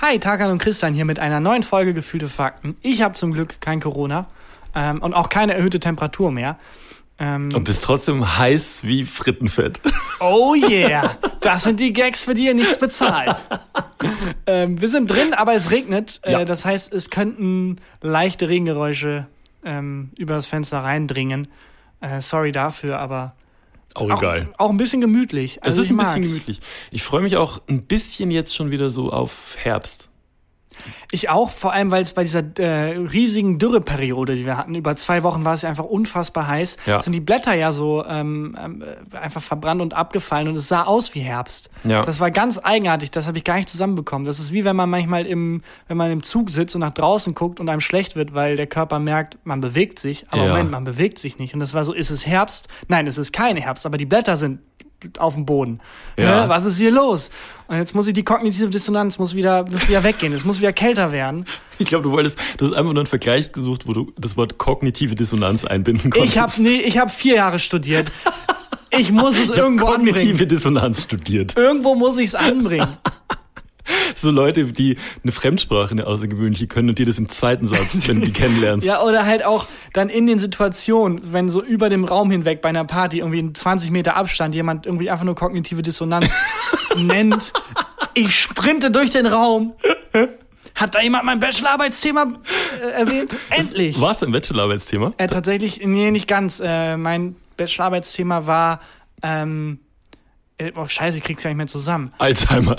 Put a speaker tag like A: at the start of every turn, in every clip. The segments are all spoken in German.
A: Hi, Tarkan und Christian hier mit einer neuen Folge Gefühlte Fakten. Ich habe zum Glück kein Corona ähm, und auch keine erhöhte Temperatur mehr.
B: Ähm, und bist trotzdem heiß wie Frittenfett.
A: Oh yeah, das sind die Gags, für die ihr nichts bezahlt. ähm, wir sind drin, aber es regnet. Äh, ja. das heißt, es könnten leichte Regengeräusche ähm, über das Fenster reindringen. Äh, sorry dafür, aber
B: auch egal.
A: Auch, ein bisschen gemütlich.
B: Also es ist ein mag's. bisschen gemütlich. Ich freue mich auch ein bisschen jetzt schon wieder so auf Herbst.
A: Ich auch, vor allem, weil es bei dieser äh, riesigen Dürreperiode, die wir hatten, über zwei Wochen war es ja einfach unfassbar heiß, ja. sind die Blätter ja so ähm, äh, einfach verbrannt und abgefallen und es sah aus wie Herbst. Ja. Das war ganz eigenartig, das habe ich gar nicht zusammenbekommen. Das ist wie wenn man manchmal im, wenn man im Zug sitzt und nach draußen guckt und einem schlecht wird, weil der Körper merkt, man bewegt sich, aber ja. Moment, man bewegt sich nicht. Und das war so, ist es Herbst? Nein, es ist kein Herbst, aber die Blätter sind auf dem Boden. Ja. Was ist hier los? Und jetzt muss ich die kognitive Dissonanz muss wieder, muss wieder weggehen. Es muss wieder kälter werden.
B: Ich glaube, du wolltest, du hast einfach nur einen Vergleich gesucht, wo du das Wort kognitive Dissonanz einbinden konntest.
A: Ich habe nee, ich habe vier Jahre studiert. Ich muss es ich irgendwo
B: kognitive
A: anbringen.
B: Dissonanz studiert.
A: Irgendwo muss ich es anbringen.
B: so Leute, die eine Fremdsprache, eine außergewöhnliche können und dir das im zweiten Satz, wenn du die kennenlernst.
A: Ja, oder halt auch dann in den Situationen, wenn so über dem Raum hinweg bei einer Party irgendwie in 20 Meter Abstand jemand irgendwie einfach nur kognitive Dissonanz nennt. Ich sprinte durch den Raum. Hat da jemand mein Bachelorarbeitsthema äh, erwähnt? Endlich!
B: War es ein Bachelorarbeitsthema?
A: Äh, tatsächlich, nee, nicht ganz. Äh, mein Bachelorarbeitsthema war, ähm, äh, oh, scheiße, ich krieg's ja nicht mehr zusammen.
B: Alzheimer.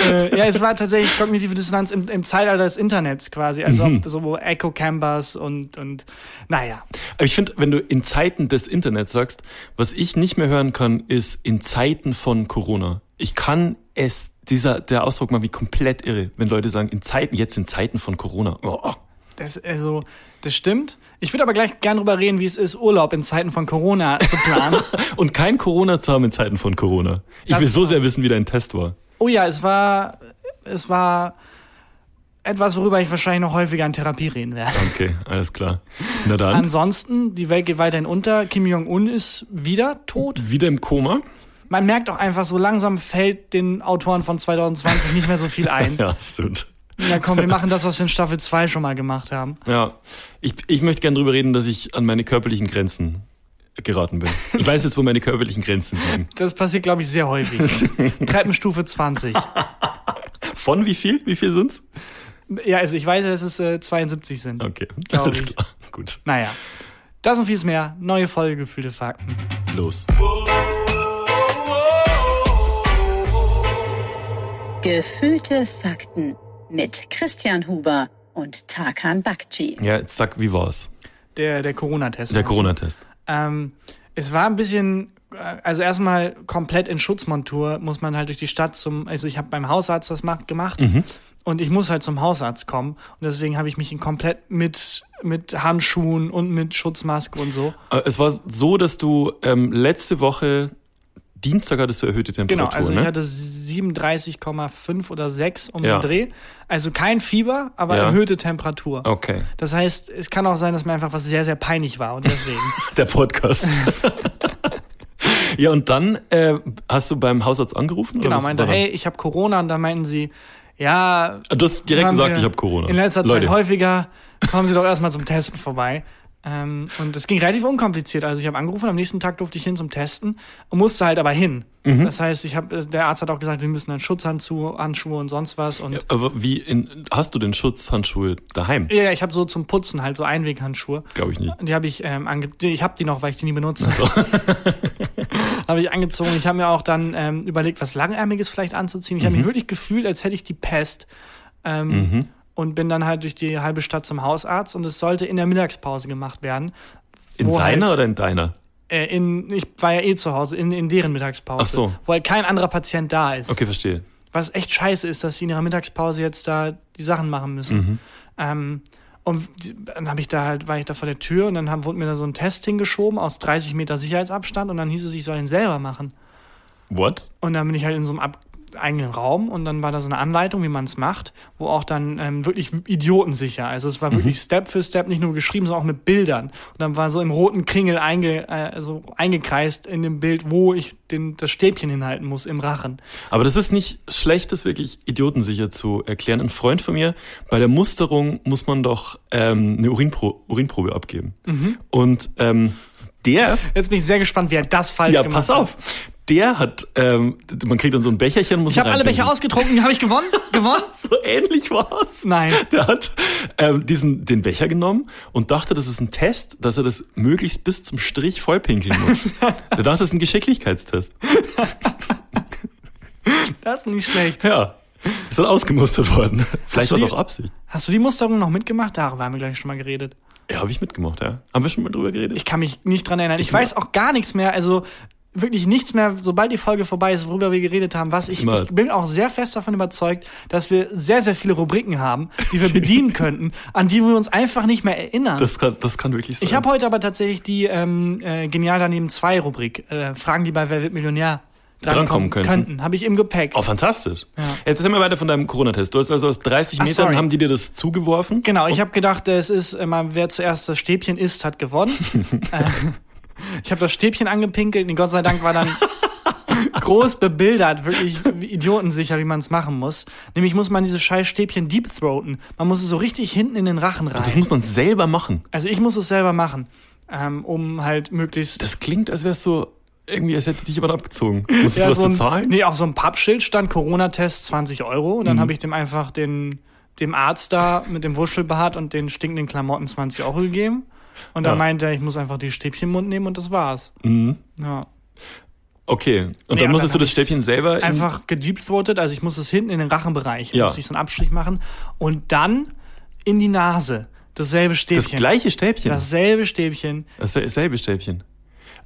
A: Äh, ja, es war tatsächlich kognitive Dissonanz im, im Zeitalter des Internets quasi. Also mhm. so Echo Canvas und, und naja.
B: Aber ich finde, wenn du in Zeiten des Internets sagst, was ich nicht mehr hören kann, ist in Zeiten von Corona. Ich kann es, dieser, der Ausdruck mal wie komplett irre, wenn Leute sagen, in Zeiten, jetzt in Zeiten von Corona. Oh.
A: Das, also, das stimmt. Ich würde aber gleich gerne darüber reden, wie es ist, Urlaub in Zeiten von Corona zu planen.
B: Und kein Corona zu haben in Zeiten von Corona. Ich das will so sehr wissen, wie dein Test war.
A: Oh ja, es war, es war etwas, worüber ich wahrscheinlich noch häufiger in Therapie reden werde.
B: Okay, alles klar. Na dann.
A: Ansonsten, die Welt geht weiterhin unter. Kim Jong-un ist wieder tot.
B: Wieder im Koma.
A: Man merkt auch einfach, so langsam fällt den Autoren von 2020 nicht mehr so viel ein.
B: ja, stimmt.
A: Ja, komm, wir machen das, was wir in Staffel 2 schon mal gemacht haben.
B: Ja, ich, ich möchte gerne darüber reden, dass ich an meine körperlichen Grenzen geraten bin. Ich weiß jetzt, wo meine körperlichen Grenzen liegen.
A: Das passiert, glaube ich, sehr häufig. Treppenstufe 20.
B: Von wie viel? Wie viel sind's?
A: Ja, also ich weiß, dass es äh, 72 sind.
B: Okay, alles ich. klar. Gut.
A: Naja, das und vieles mehr. Neue Folge Gefühlte Fakten.
B: Los.
C: Gefühlte Fakten mit Christian Huber und Tarkan Bakci.
B: Ja, jetzt sag, wie war's?
A: Der, der Corona-Test.
B: Der Corona-Test.
A: Ähm, es war ein bisschen, äh, also erstmal komplett in Schutzmontur muss man halt durch die Stadt zum, also ich habe beim Hausarzt das gemacht mhm. und ich muss halt zum Hausarzt kommen und deswegen habe ich mich komplett mit mit Handschuhen und mit Schutzmaske und so.
B: Äh, es war so, dass du ähm, letzte Woche Dienstag hattest du erhöhte Temperatur.
A: Genau, also
B: ne?
A: ich hatte 37,5 oder 6 um ja. den Dreh. Also kein Fieber, aber ja. erhöhte Temperatur.
B: Okay.
A: Das heißt, es kann auch sein, dass mir einfach was sehr, sehr peinlich war und deswegen.
B: Der Podcast. ja, und dann äh, hast du beim Hausarzt angerufen?
A: Genau, meinte, hey, ich habe Corona und dann meinten sie, ja.
B: Du hast direkt gesagt, ich habe Corona.
A: In letzter Leute. Zeit häufiger, kommen Sie doch erstmal zum Testen vorbei. Ähm, und es ging relativ unkompliziert. Also ich habe angerufen, am nächsten Tag durfte ich hin zum Testen und musste halt aber hin. Mhm. Das heißt, ich habe, der Arzt hat auch gesagt, sie müssen dann Schutzhandschuhe Handschuhe und sonst was. Und
B: ja, aber wie in, hast du denn Schutzhandschuhe daheim?
A: Ja, ich habe so zum Putzen halt so Einweghandschuhe.
B: Glaube ich nicht.
A: Die habe ich ähm, ange ich habe die noch, weil ich die nie benutze. So. habe ich angezogen. Ich habe mir auch dann ähm, überlegt, was langärmiges vielleicht anzuziehen. Ich mhm. habe mich wirklich gefühlt, als hätte ich die Pest. Ähm, mhm und bin dann halt durch die halbe Stadt zum Hausarzt und es sollte in der Mittagspause gemacht werden.
B: In seiner halt, oder in deiner?
A: Äh, in, ich war ja eh zu Hause, in, in deren Mittagspause. Ach
B: so.
A: Wo halt kein anderer Patient da ist.
B: Okay, verstehe.
A: Was echt scheiße ist, dass sie in ihrer Mittagspause jetzt da die Sachen machen müssen. Mhm. Ähm, und dann habe ich da halt, war ich da vor der Tür und dann haben, wurde mir da so ein Test hingeschoben aus 30 Meter Sicherheitsabstand und dann hieß es, ich soll ihn selber machen.
B: What?
A: Und dann bin ich halt in so einem Ab eigenen Raum und dann war da so eine Anleitung, wie man es macht, wo auch dann ähm, wirklich idiotensicher. Also es war wirklich mhm. Step für Step nicht nur geschrieben, sondern auch mit Bildern. Und dann war so im roten Kringel einge, äh, so eingekreist in dem Bild, wo ich den, das Stäbchen hinhalten muss im Rachen.
B: Aber das ist nicht schlecht, das wirklich idiotensicher zu erklären. Ein Freund von mir, bei der Musterung muss man doch ähm, eine Urinpro Urinprobe abgeben. Mhm. Und ähm, der.
A: Jetzt bin ich sehr gespannt, wie er das falsch
B: ja, gemacht hat. Ja, pass auf der hat, ähm, man kriegt dann so ein Becherchen.
A: Muss ich habe alle Becher ausgetrunken, habe ich gewonnen? gewonnen?
B: so ähnlich war's.
A: Nein.
B: Der hat ähm, diesen den Becher genommen und dachte, das ist ein Test, dass er das möglichst bis zum Strich vollpinkeln muss. der dachte, das ist ein Geschicklichkeitstest.
A: das ist nicht schlecht.
B: Ja. Ist dann ausgemustert worden. Vielleicht war es auch Absicht.
A: Hast du die Musterung noch mitgemacht? Darüber haben wir gleich schon mal geredet.
B: Ja, habe ich mitgemacht, ja. Haben wir schon mal drüber geredet?
A: Ich kann mich nicht dran erinnern. Ich, ich weiß auch gar nichts mehr. Also wirklich nichts mehr, sobald die Folge vorbei ist, worüber wir geredet haben, was ich, ich bin auch sehr fest davon überzeugt, dass wir sehr, sehr viele Rubriken haben, die wir bedienen könnten, an die wir uns einfach nicht mehr erinnern.
B: Das kann, das kann wirklich sein.
A: Ich habe heute aber tatsächlich die ähm, äh, Genial daneben zwei Rubrik, äh, Fragen, die bei Wer wird Millionär
B: drankommen könnten. könnten.
A: Habe ich im Gepäck.
B: Oh, fantastisch. Ja. Jetzt sind wir weiter von deinem Corona-Test. Du hast also aus 30 Ach, Metern, sorry. haben die dir das zugeworfen?
A: Genau, ich habe gedacht, es ist, äh, wer zuerst das Stäbchen isst, hat gewonnen. äh, ich habe das Stäbchen angepinkelt und Gott sei Dank war dann groß bebildert, wirklich idiotensicher, wie man es machen muss. Nämlich muss man dieses scheiß Stäbchen deep throaten. Man muss es so richtig hinten in den Rachen rein.
B: Das muss man selber machen.
A: Also ich muss es selber machen, ähm, um halt möglichst.
B: Das klingt, als wärst du irgendwie, als hätte dich jemand abgezogen. Musstest ja, du was
A: so ein,
B: bezahlen?
A: Nee, auch so ein Pappschild stand Corona-Test 20 Euro und dann mhm. habe ich dem einfach den dem Arzt da mit dem Wuschelbart und den stinkenden Klamotten 20 Euro gegeben. Und dann ja. meinte er, ich muss einfach die Stäbchen im Mund nehmen und das war's.
B: Mhm. Ja. Okay. Und nee, dann musstest dann du das Stäbchen selber
A: einfach gedeepthroatet, also ich muss es hinten in den Rachenbereich, ja. muss ich so einen Abstrich machen und dann in die Nase. Dasselbe Stäbchen.
B: Das gleiche Stäbchen.
A: Dasselbe Stäbchen.
B: Dasselbe Stäbchen.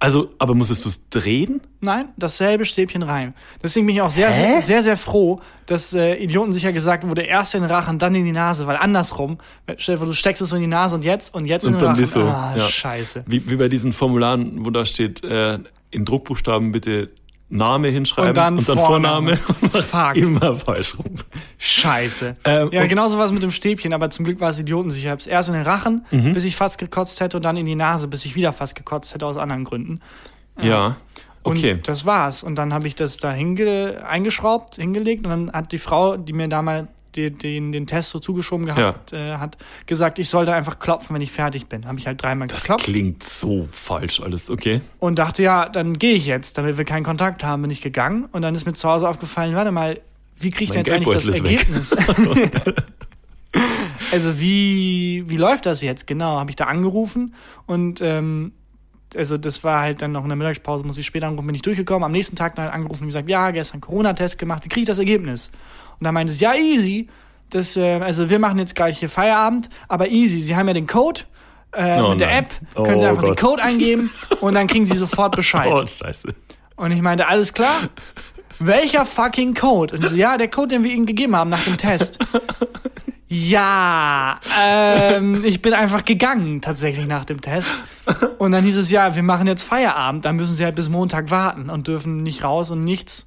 B: Also, aber musstest du es drehen?
A: Nein, dasselbe Stäbchen rein. Deswegen bin ich auch sehr, sehr, sehr, sehr froh, dass äh, Idioten sicher gesagt wurde, erst in den Rachen, dann in die Nase, weil andersrum, stell dir vor, du steckst es so in die Nase und jetzt und jetzt
B: und
A: in den Rachen.
B: So,
A: ah,
B: ja.
A: scheiße.
B: Wie, wie bei diesen Formularen, wo da steht, äh, in Druckbuchstaben bitte Name hinschreiben und dann, und dann Vorname.
A: Vorname.
B: Immer falsch rum.
A: Scheiße. Ähm, ja, genauso war es mit dem Stäbchen, aber zum Glück war es idiotensicher. Ich habe es erst in den Rachen, mhm. bis ich fast gekotzt hätte, und dann in die Nase, bis ich wieder fast gekotzt hätte aus anderen Gründen.
B: Ja. ja. Okay.
A: Und das war's. Und dann habe ich das da hinge eingeschraubt, hingelegt und dann hat die Frau, die mir damals den, den, den Test so zugeschoben gehabt, ja. äh, hat gesagt, ich sollte einfach klopfen, wenn ich fertig bin. Habe ich halt dreimal
B: das
A: geklopft.
B: Das klingt so falsch alles, okay.
A: Und dachte, ja, dann gehe ich jetzt, damit wir keinen Kontakt haben, bin ich gegangen. Und dann ist mir zu Hause aufgefallen, warte mal, wie kriege ich denn jetzt eigentlich das Ergebnis? also wie, wie läuft das jetzt? Genau, habe ich da angerufen und ähm, also das war halt dann noch in der Mittagspause, muss ich später anrufen, bin ich durchgekommen. Am nächsten Tag dann angerufen und gesagt, ja, gestern Corona-Test gemacht, wie kriege ich das Ergebnis? Und dann meinte es, ja, easy. Das, äh, also wir machen jetzt gleich hier Feierabend, aber easy. Sie haben ja den Code äh, oh, mit der App, können oh, Sie einfach Gott. den Code eingeben und dann kriegen Sie sofort Bescheid.
B: Oh, scheiße.
A: Und ich meinte, alles klar? Welcher fucking Code? Und so, ja, der Code, den wir Ihnen gegeben haben nach dem Test. Ja, ähm, ich bin einfach gegangen tatsächlich nach dem Test. Und dann hieß es, ja, wir machen jetzt Feierabend, dann müssen sie halt bis Montag warten und dürfen nicht raus und nichts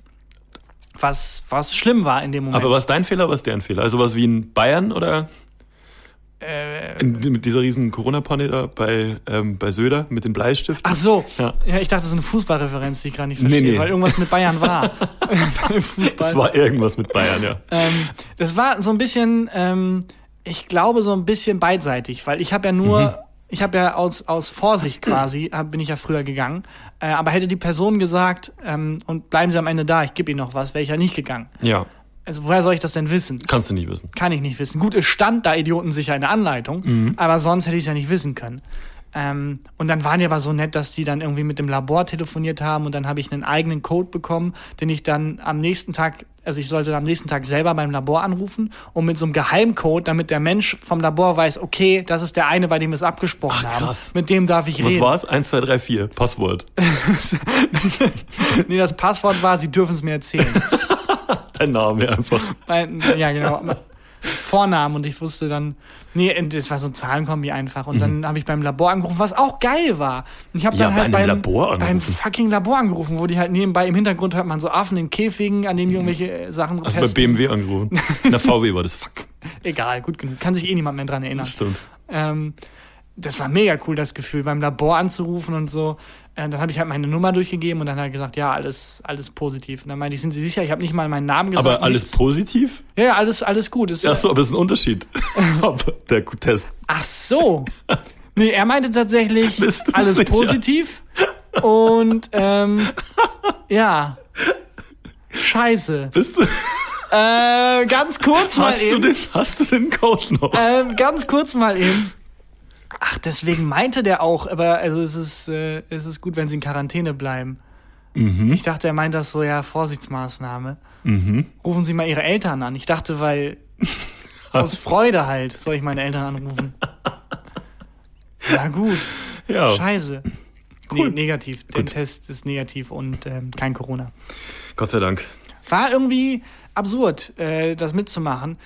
A: was, was schlimm war in dem Moment.
B: Aber was dein Fehler, was deren Fehler? Also was wie in Bayern oder? Äh, mit dieser riesen Corona-Panne da bei, ähm, bei Söder mit den Bleistiften.
A: Ach so. Ja, ja ich dachte, das ist eine Fußballreferenz, die ich gerade nicht verstehe, nee, nee. weil irgendwas mit Bayern war.
B: Fußball. Es war irgendwas mit Bayern, ja.
A: Ähm, das war so ein bisschen, ähm, ich glaube, so ein bisschen beidseitig, weil ich habe ja nur mhm ich habe ja aus, aus Vorsicht quasi, hab, bin ich ja früher gegangen. Äh, aber hätte die Person gesagt, ähm, und bleiben Sie am Ende da, ich gebe Ihnen noch was, wäre ich ja nicht gegangen.
B: Ja.
A: Also woher soll ich das denn wissen?
B: Kannst du nicht wissen.
A: Kann ich nicht wissen. Gut, es stand da idiotensicher in der Anleitung, mhm. aber sonst hätte ich es ja nicht wissen können. Ähm, und dann waren die aber so nett, dass die dann irgendwie mit dem Labor telefoniert haben und dann habe ich einen eigenen Code bekommen, den ich dann am nächsten Tag, also ich sollte am nächsten Tag selber beim Labor anrufen und mit so einem Geheimcode, damit der Mensch vom Labor weiß, okay, das ist der eine, bei dem wir es abgesprochen Ach, haben. Mit dem darf ich
B: Was
A: reden.
B: Was war's? 1, 2, 3, 4. Passwort.
A: nee, das Passwort war, sie dürfen es mir erzählen.
B: Dein Name einfach.
A: ja, genau. Vornamen und ich wusste dann, nee, das war so ein Zahlenkombi einfach. Und mhm. dann habe ich beim Labor angerufen, was auch geil war. Und ich habe dann ja, halt bei beim, Labor beim fucking Labor angerufen, wo die halt nebenbei im Hintergrund hört man so Affen in Käfigen, an denen die irgendwelche äh, Sachen
B: Hast testen. bei BMW angerufen? In der VW war das, fuck.
A: Egal, gut genug. Kann sich eh niemand mehr dran erinnern.
B: Stimmt.
A: Ähm, das war mega cool, das Gefühl, beim Labor anzurufen und so. Äh, dann habe ich halt meine Nummer durchgegeben und dann hat er gesagt, ja, alles, alles positiv. Und dann meinte ich, sind Sie sicher? Ich habe nicht mal meinen Namen gesagt.
B: Aber alles nichts. positiv?
A: Ja, ja, alles, alles gut.
B: Ist, Ach so, aber es ist ein Unterschied. der Test.
A: Ach so. Nee, er meinte tatsächlich, alles sicher? positiv. Und ähm, ja. Scheiße.
B: Bist du?
A: Äh, ganz kurz mal
B: hast
A: eben.
B: Du den, hast du den Code noch?
A: Ähm, ganz kurz mal eben. Ach, deswegen meinte der auch, aber also es ist, äh, es ist gut, wenn sie in Quarantäne bleiben. Mhm. Ich dachte, er meint das so, ja, Vorsichtsmaßnahme. Mhm. Rufen Sie mal Ihre Eltern an. Ich dachte, weil aus Freude halt soll ich meine Eltern anrufen. ja, gut. Ja. Scheiße. Cool. Nee, negativ. Der Test ist negativ und ähm, kein Corona.
B: Gott sei Dank.
A: War irgendwie absurd, äh, das mitzumachen.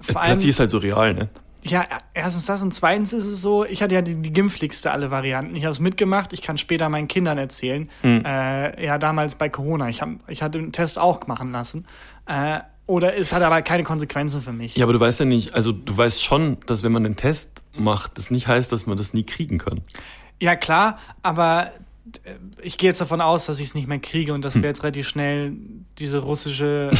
B: Vor Plötzlich ist halt so real, ne?
A: Ja, erstens das und zweitens ist es so, ich hatte ja die, die gimpfligste alle Varianten. Ich habe es mitgemacht, ich kann später meinen Kindern erzählen. Mhm. Äh, ja, damals bei Corona, ich, hab, ich hatte den Test auch machen lassen. Äh, oder es hat aber keine Konsequenzen für mich.
B: Ja, aber du weißt ja nicht, also du weißt schon, dass wenn man den Test macht, das nicht heißt, dass man das nie kriegen kann.
A: Ja, klar, aber äh, ich gehe jetzt davon aus, dass ich es nicht mehr kriege und dass hm. wir jetzt relativ schnell diese russische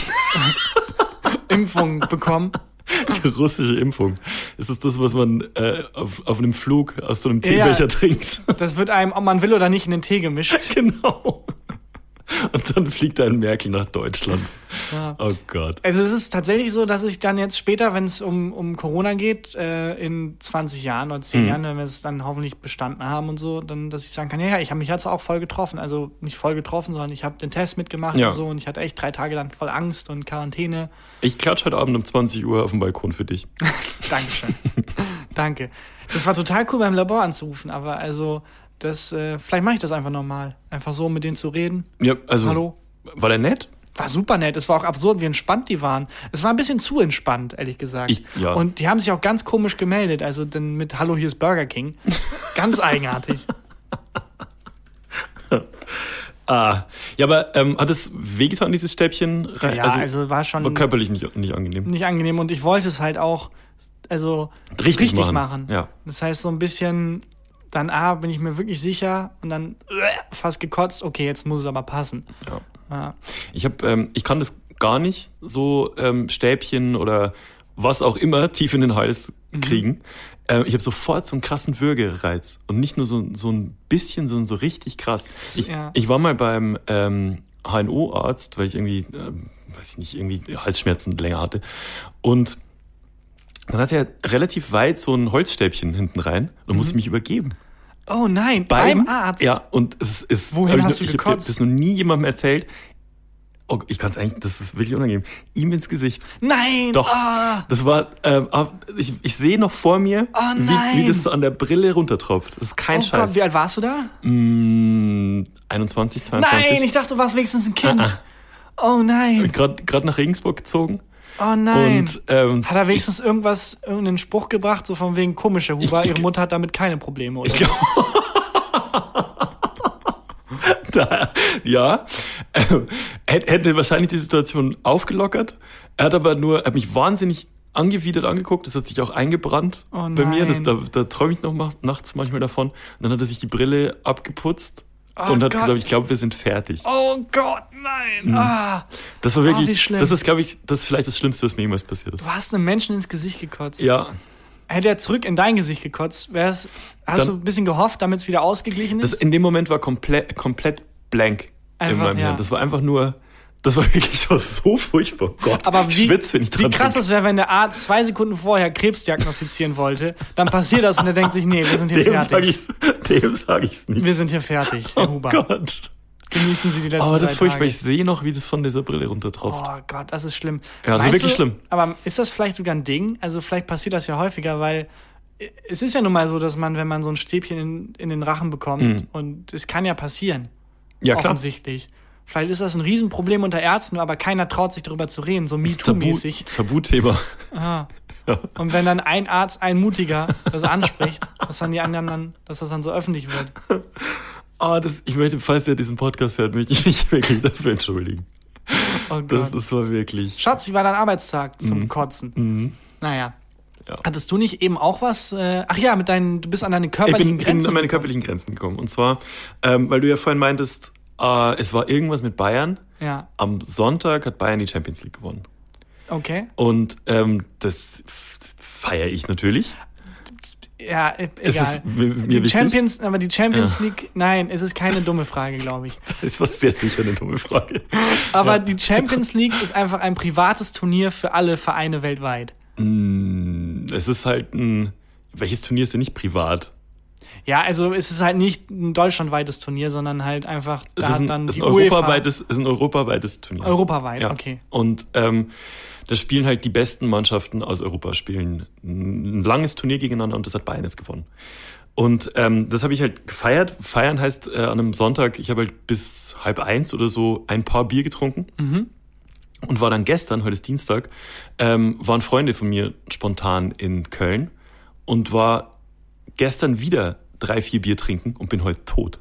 A: Impfung bekommen.
B: Die russische Impfung. Ist das das, was man äh, auf, auf einem Flug aus so einem Teebecher ja, trinkt?
A: Das wird einem, ob man will oder nicht, in den Tee gemischt.
B: genau. Und dann fliegt ein Merkel nach Deutschland. Ja. Oh Gott.
A: Also es ist tatsächlich so, dass ich dann jetzt später, wenn es um, um Corona geht, äh, in 20 Jahren oder 10 mhm. Jahren, wenn wir es dann hoffentlich bestanden haben und so, dann, dass ich sagen kann, ja, ja, ich habe mich jetzt auch voll getroffen. Also nicht voll getroffen, sondern ich habe den Test mitgemacht ja. und so und ich hatte echt drei Tage dann voll Angst und Quarantäne.
B: Ich klatsch heute Abend um 20 Uhr auf dem Balkon für dich.
A: Dankeschön. Danke. Das war total cool beim Labor anzurufen, aber also das, äh, vielleicht mache ich das einfach nochmal. Einfach so mit denen zu reden.
B: Ja, also. Hallo. War der nett?
A: War super nett. Es war auch absurd, wie entspannt die waren. Es war ein bisschen zu entspannt, ehrlich gesagt. Ich, ja. Und die haben sich auch ganz komisch gemeldet. Also dann mit Hallo, hier ist Burger King. ganz eigenartig.
B: ah. Ja, aber ähm, hat es wehgetan, dieses Stäbchen?
A: Ja, also, also war schon.
B: War körperlich nicht, nicht angenehm.
A: Nicht angenehm. Und ich wollte es halt auch also
B: richtig, richtig machen. machen.
A: Ja. Das heißt, so ein bisschen dann A, bin ich mir wirklich sicher und dann äh, fast gekotzt, okay, jetzt muss es aber passen.
B: Ja. ja. Ich habe, ähm, ich kann das gar nicht so ähm, Stäbchen oder was auch immer tief in den Hals mhm. kriegen. Mhm. Äh, ich habe sofort so einen krassen Würgereiz und nicht nur so, so ein bisschen, sondern so richtig krass. Ich, ja. ich war mal beim ähm, HNO-Arzt, weil ich irgendwie, äh, weiß ich nicht, irgendwie Halsschmerzen länger hatte und dann hat er relativ weit so ein Holzstäbchen hinten rein und mhm. musste mich übergeben.
A: Oh nein, beim, beim, Arzt?
B: Ja, und es ist.
A: Wohin hast
B: ich,
A: du gekotzt?
B: Ich habe das noch nie jemandem erzählt. Oh, ich kann es eigentlich, das ist wirklich unangenehm. Ihm ins Gesicht.
A: Nein!
B: Doch. Oh. Das war, ähm, ich, ich sehe noch vor mir,
A: oh,
B: wie, wie, das so an der Brille runtertropft. Das ist kein oh Scheiß. Gott,
A: wie alt warst du da?
B: Mm, 21, 22.
A: Nein, ich dachte, du warst wenigstens ein Kind. Ah, ah. Oh nein.
B: Gerade nach Regensburg gezogen.
A: Oh nein. Und, ähm, hat er wenigstens ich, irgendwas, irgendeinen Spruch gebracht, so von wegen komische Huber, ihre Mutter hat damit keine Probleme, oder? Ich,
B: da, ja, ähm, hätte wahrscheinlich die Situation aufgelockert. Er hat aber nur, er hat mich wahnsinnig angewidert angeguckt, das hat sich auch eingebrannt oh bei mir, das, da, da träume ich noch nachts manchmal davon. Und dann hat er sich die Brille abgeputzt Oh und hat Gott. gesagt, ich glaube, wir sind fertig.
A: Oh Gott, nein. Mhm. Ah.
B: Das war wirklich, oh, das ist, glaube ich, das ist vielleicht das Schlimmste, was mir jemals passiert ist.
A: Du hast einem Menschen ins Gesicht gekotzt.
B: Ja.
A: Hätte er zurück in dein Gesicht gekotzt, wär's, hast Dann, du ein bisschen gehofft, damit es wieder ausgeglichen ist?
B: Das in dem Moment war komplett, komplett blank einfach, in meinem ja. Hirn. Das war einfach nur, das war wirklich so, so furchtbar. Gott,
A: aber wie, schwitz, wenn ich dran Wie krass das wäre, wenn der Arzt zwei Sekunden vorher Krebs diagnostizieren wollte, dann passiert das und er denkt sich, nee, wir sind hier dem fertig.
B: Sag dem sage ich es nicht.
A: Wir sind hier fertig, Herr
B: oh Huber. Gott.
A: Genießen Sie die letzten
B: Aber das ist furchtbar. Tage. Ich sehe noch, wie das von dieser Brille runtertropft.
A: Oh Gott, das ist schlimm.
B: Ja, das ist wirklich
A: du,
B: schlimm.
A: Aber ist das vielleicht sogar ein Ding? Also vielleicht passiert das ja häufiger, weil es ist ja nun mal so, dass man, wenn man so ein Stäbchen in, in den Rachen bekommt, mhm. und es kann ja passieren.
B: Ja, klar.
A: Offensichtlich. Vielleicht ist das ein Riesenproblem unter Ärzten, aber keiner traut sich darüber zu reden, so MeToo-mäßig.
B: Tabuthema.
A: Ah. Ja. Und wenn dann ein Arzt, ein Mutiger das anspricht, dass dann die anderen dann, dass das dann so öffentlich wird.
B: Oh, das, ich möchte, falls ihr diesen Podcast hört, möchte ich mich wirklich dafür entschuldigen. Oh Gott. Das, das war wirklich.
A: Schatz, wie war dein Arbeitstag zum mhm. Kotzen? Mhm. Naja. Ja. Hattest du nicht eben auch was? Äh, ach ja, mit deinen, du bist an deine körperlichen
B: ich bin, Grenzen. Ich bin an meine körperlichen Grenzen gekommen. Und zwar, ähm, weil du ja vorhin meintest, äh, es war irgendwas mit Bayern.
A: Ja.
B: Am Sonntag hat Bayern die Champions League gewonnen.
A: Okay.
B: Und ähm, das feiere ich natürlich.
A: Ja, egal. die Champions, aber die Champions ja. League, nein, es ist keine dumme Frage, glaube ich.
B: Das ist was sehr sicher eine dumme Frage.
A: Aber ja. die Champions League ist einfach ein privates Turnier für alle Vereine weltweit.
B: Mm, es ist halt ein, welches Turnier ist denn nicht privat?
A: Ja, also es ist halt nicht ein deutschlandweites Turnier, sondern halt einfach
B: da es ist ein, dann ist die ein europaweites, ist ein europaweites Turnier.
A: Europaweit, ja. okay.
B: Und ähm, da spielen halt die besten Mannschaften aus Europa spielen ein langes Turnier gegeneinander und das hat Bayern jetzt gewonnen. Und ähm, das habe ich halt gefeiert. Feiern heißt äh, an einem Sonntag, ich habe halt bis halb eins oder so ein paar Bier getrunken. Mhm. Und war dann gestern, heute ist Dienstag, ähm, waren Freunde von mir spontan in Köln und war gestern wieder drei, vier Bier trinken und bin heute tot.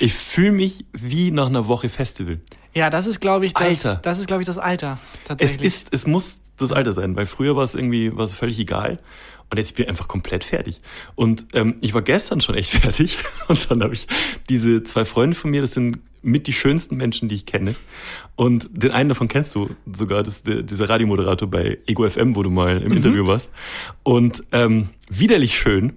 B: Ich fühle mich wie nach einer Woche Festival.
A: Ja, das ist, glaube ich, das, Alter. das ist, glaube ich, das Alter.
B: Tatsächlich. Es ist, es muss das Alter sein, weil früher war es irgendwie, war es völlig egal. Und jetzt bin ich einfach komplett fertig. Und ähm, ich war gestern schon echt fertig. Und dann habe ich diese zwei Freunde von mir, das sind mit die schönsten Menschen, die ich kenne. Und den einen davon kennst du sogar, das der, dieser Radiomoderator bei Ego FM, wo du mal im mhm. Interview warst. Und ähm, widerlich schön.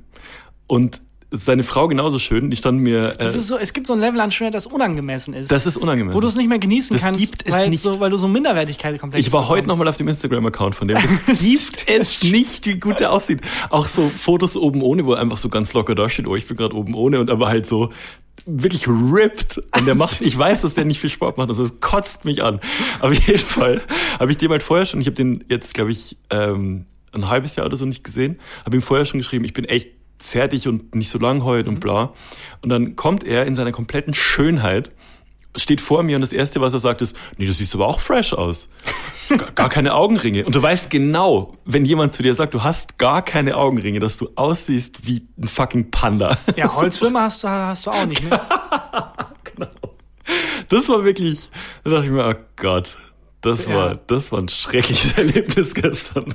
B: Und seine Frau genauso schön. Die stand mir.
A: Äh, das ist so, es gibt so ein Level an Schönheit, das unangemessen ist.
B: Das ist unangemessen.
A: Wo du es nicht mehr genießen
B: das
A: kannst,
B: gibt es
A: weil,
B: nicht.
A: So, weil du so Minderwertigkeit komplett
B: Ich war heute nochmal auf dem Instagram-Account von dem. Das gibt es nicht, wie gut der aussieht. Auch so Fotos oben ohne, wo er einfach so ganz locker da steht, oh, ich bin gerade oben ohne und aber halt so wirklich ripped. Und der macht, ich weiß, dass der nicht viel Sport macht, also es kotzt mich an. Aber auf jeden Fall habe ich dem halt vorher schon, ich habe den jetzt, glaube ich, ähm, ein halbes Jahr oder so nicht gesehen, habe ihm vorher schon geschrieben, ich bin echt fertig und nicht so lang heute und mhm. bla. Und dann kommt er in seiner kompletten Schönheit, steht vor mir und das Erste, was er sagt, ist, nee, du siehst aber auch fresh aus. Gar, gar keine Augenringe. Und du weißt genau, wenn jemand zu dir sagt, du hast gar keine Augenringe, dass du aussiehst wie ein fucking Panda.
A: Ja, Holzwürmer hast du, hast du auch nicht, ne?
B: genau. Das war wirklich, da dachte ich mir, oh Gott, das ja. war, das war ein schreckliches Erlebnis gestern.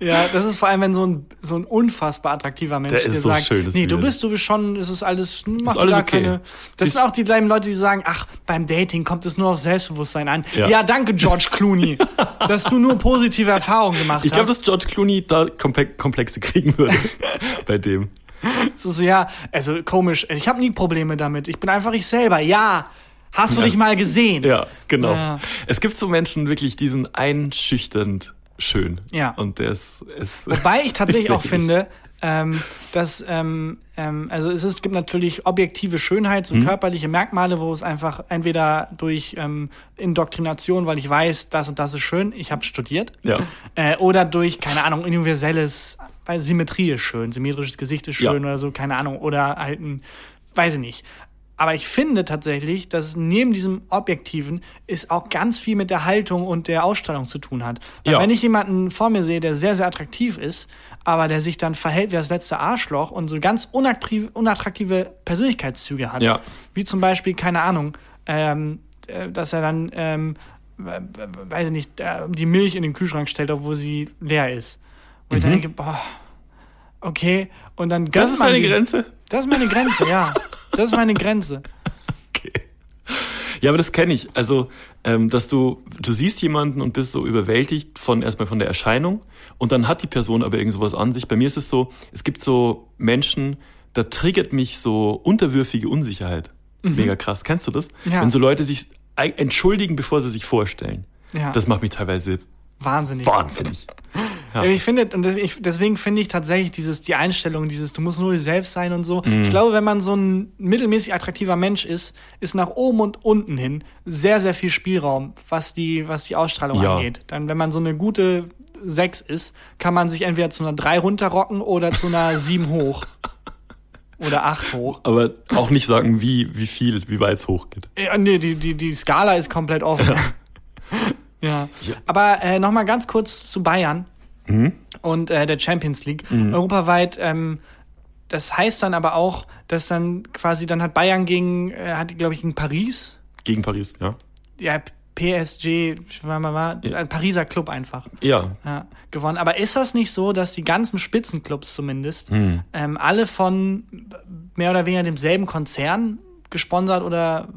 A: Ja, das ist vor allem, wenn so ein, so ein unfassbar attraktiver Mensch dir so sagt, schön, nee, du bist, du bist schon, es ist alles, macht ist alles gar okay. keine. Das sind auch die kleinen Leute, die sagen, ach, beim Dating kommt es nur auf Selbstbewusstsein an. Ja, ja danke, George Clooney, dass du nur positive Erfahrungen gemacht
B: ich glaub, hast. Ich glaube, dass George Clooney da Komplexe kriegen würde bei dem.
A: So, so, ja, also komisch, ich habe nie Probleme damit. Ich bin einfach ich selber. Ja, hast du ja. dich mal gesehen?
B: Ja, genau. Ja. Es gibt so Menschen wirklich, die sind einschüchternd schön.
A: Ja.
B: Und der ist. ist
A: Wobei ich tatsächlich auch finde, ähm, dass ähm, ähm, also es, ist, gibt natürlich objektive Schönheit, so mhm. körperliche Merkmale, wo es einfach entweder durch ähm, Indoktrination, weil ich weiß, das und das ist schön, ich habe studiert,
B: ja.
A: äh, oder durch keine Ahnung universelles, weil Symmetrie ist schön, symmetrisches Gesicht ist schön ja. oder so, keine Ahnung, oder halt ein, weiß ich nicht. Aber ich finde tatsächlich, dass neben diesem Objektiven es auch ganz viel mit der Haltung und der Ausstrahlung zu tun hat. Weil ja. wenn ich jemanden vor mir sehe, der sehr, sehr attraktiv ist, aber der sich dann verhält wie das letzte Arschloch und so ganz unattraktive Persönlichkeitszüge hat,
B: ja.
A: wie zum Beispiel, keine Ahnung, ähm, äh, dass er dann, ähm, weiß ich nicht, die Milch in den Kühlschrank stellt, obwohl sie leer ist. Und mhm. ich dann denke, boah, okay, und dann
B: Das ist deine Grenze?
A: Das ist meine Grenze, ja. Das ist meine Grenze.
B: Okay. Ja, aber das kenne ich. Also, ähm, dass du, du siehst jemanden und bist so überwältigt von erstmal von der Erscheinung und dann hat die Person aber irgend sowas an sich. Bei mir ist es so, es gibt so Menschen, da triggert mich so unterwürfige Unsicherheit. Mhm. Mega krass. Kennst du das? Ja. Wenn so Leute sich entschuldigen, bevor sie sich vorstellen. Ja. Das macht mich teilweise
A: Wahnsinnig.
B: Wahnsinnig.
A: Ja. Ich finde, und deswegen finde ich tatsächlich dieses, die Einstellung, dieses, du musst nur dir selbst sein und so. Mhm. Ich glaube, wenn man so ein mittelmäßig attraktiver Mensch ist, ist nach oben und unten hin sehr, sehr viel Spielraum, was die, was die Ausstrahlung ja. angeht. Dann, wenn man so eine gute 6 ist, kann man sich entweder zu einer 3 runterrocken oder zu einer 7 hoch. oder acht hoch.
B: Aber auch nicht sagen, wie, wie viel, wie weit es hochgeht.
A: Ja, nee, die, die, die Skala ist komplett offen. ja. ja. Aber äh, nochmal ganz kurz zu Bayern mhm. und äh, der Champions League. Mhm. Europaweit, ähm, das heißt dann aber auch, dass dann quasi, dann hat Bayern gegen, äh, hat glaube ich, gegen Paris.
B: Gegen Paris, ja.
A: Ja, PSG, war, war, ja. Pariser Club einfach.
B: Ja.
A: ja. Gewonnen. Aber ist das nicht so, dass die ganzen Spitzenclubs zumindest hm. ähm, alle von mehr oder weniger demselben Konzern gesponsert oder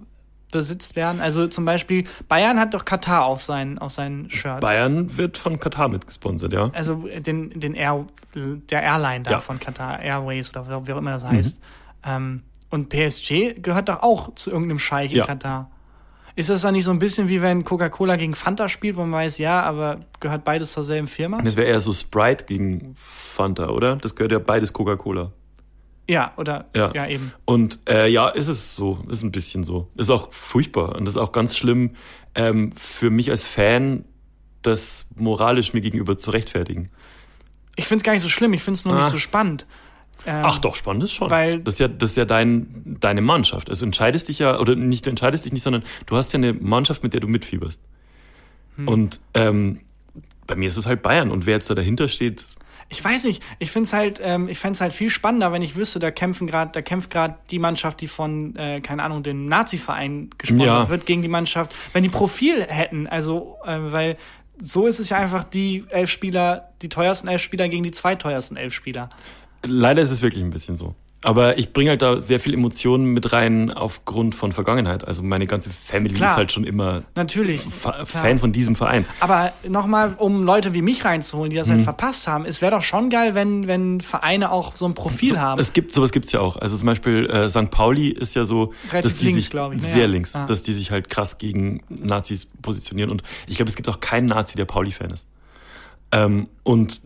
A: besitzt werden? Also zum Beispiel Bayern hat doch Katar auf seinen, auf seinen Shirts.
B: Bayern wird von Katar mitgesponsert, ja.
A: Also den, den Air, der Airline da ja. von Katar Airways oder wie auch immer das heißt. Mhm. Ähm, und PSG gehört doch auch zu irgendeinem Scheich in ja. Katar. Ist das dann nicht so ein bisschen wie wenn Coca-Cola gegen Fanta spielt, wo man weiß, ja, aber gehört beides zur selben Firma?
B: Das wäre eher so Sprite gegen Fanta, oder? Das gehört ja beides Coca-Cola.
A: Ja, oder ja, ja eben.
B: Und äh, ja, ist es so, ist ein bisschen so. Ist auch furchtbar und das ist auch ganz schlimm ähm, für mich als Fan, das moralisch mir gegenüber zu rechtfertigen.
A: Ich finde es gar nicht so schlimm, ich finde es nur ah. nicht so spannend.
B: Ähm, Ach doch, spannend ist schon. Weil das ist ja, das ist ja dein, deine Mannschaft. Also entscheidest dich ja, oder nicht, du entscheidest dich nicht, sondern du hast ja eine Mannschaft, mit der du mitfieberst. Hm. Und ähm, bei mir ist es halt Bayern. Und wer jetzt da dahinter steht.
A: Ich weiß nicht. Ich finde es halt, ähm, ich fände halt viel spannender, wenn ich wüsste, da kämpfen gerade, da kämpft gerade die Mannschaft, die von, äh, keine Ahnung, dem Nazi-Verein gesponsert ja. wird, gegen die Mannschaft. Wenn die Profil hätten, also, äh, weil so ist es ja einfach die elf Spieler, die teuersten elf Spieler gegen die zweiteuersten elf Spieler.
B: Leider ist es wirklich ein bisschen so. Aber ich bringe halt da sehr viel Emotionen mit rein aufgrund von Vergangenheit. Also meine ganze Family klar, ist halt schon immer
A: natürlich,
B: Fan klar. von diesem Verein.
A: Aber nochmal, um Leute wie mich reinzuholen, die das halt mhm. halt verpasst haben, es wäre doch schon geil, wenn, wenn Vereine auch so ein Profil
B: so,
A: haben.
B: Es gibt, sowas gibt's ja auch. Also zum Beispiel äh, St. Pauli ist ja so,
A: Relativ
B: dass die
A: links,
B: sich
A: ich,
B: ne? sehr links, ah. dass die sich halt krass gegen Nazis positionieren. Und ich glaube, es gibt auch keinen Nazi, der Pauli-Fan ist. Ähm, und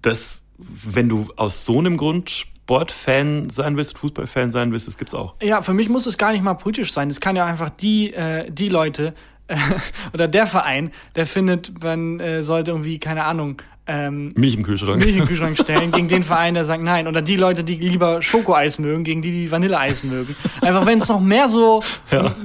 B: das wenn du aus so einem Grund Sportfan sein willst Fußballfan sein willst, das gibt's auch.
A: Ja, für mich muss es gar nicht mal politisch sein. Es kann ja einfach die, äh, die Leute oder der Verein, der findet, man äh, sollte irgendwie, keine Ahnung,
B: ähm, Milch im Kühlschrank.
A: Milch im Kühlschrank stellen gegen den Verein, der sagt nein. Oder die Leute, die lieber Schokoeis mögen, gegen die, die Vanilleeis mögen. Einfach wenn es noch mehr so, ja.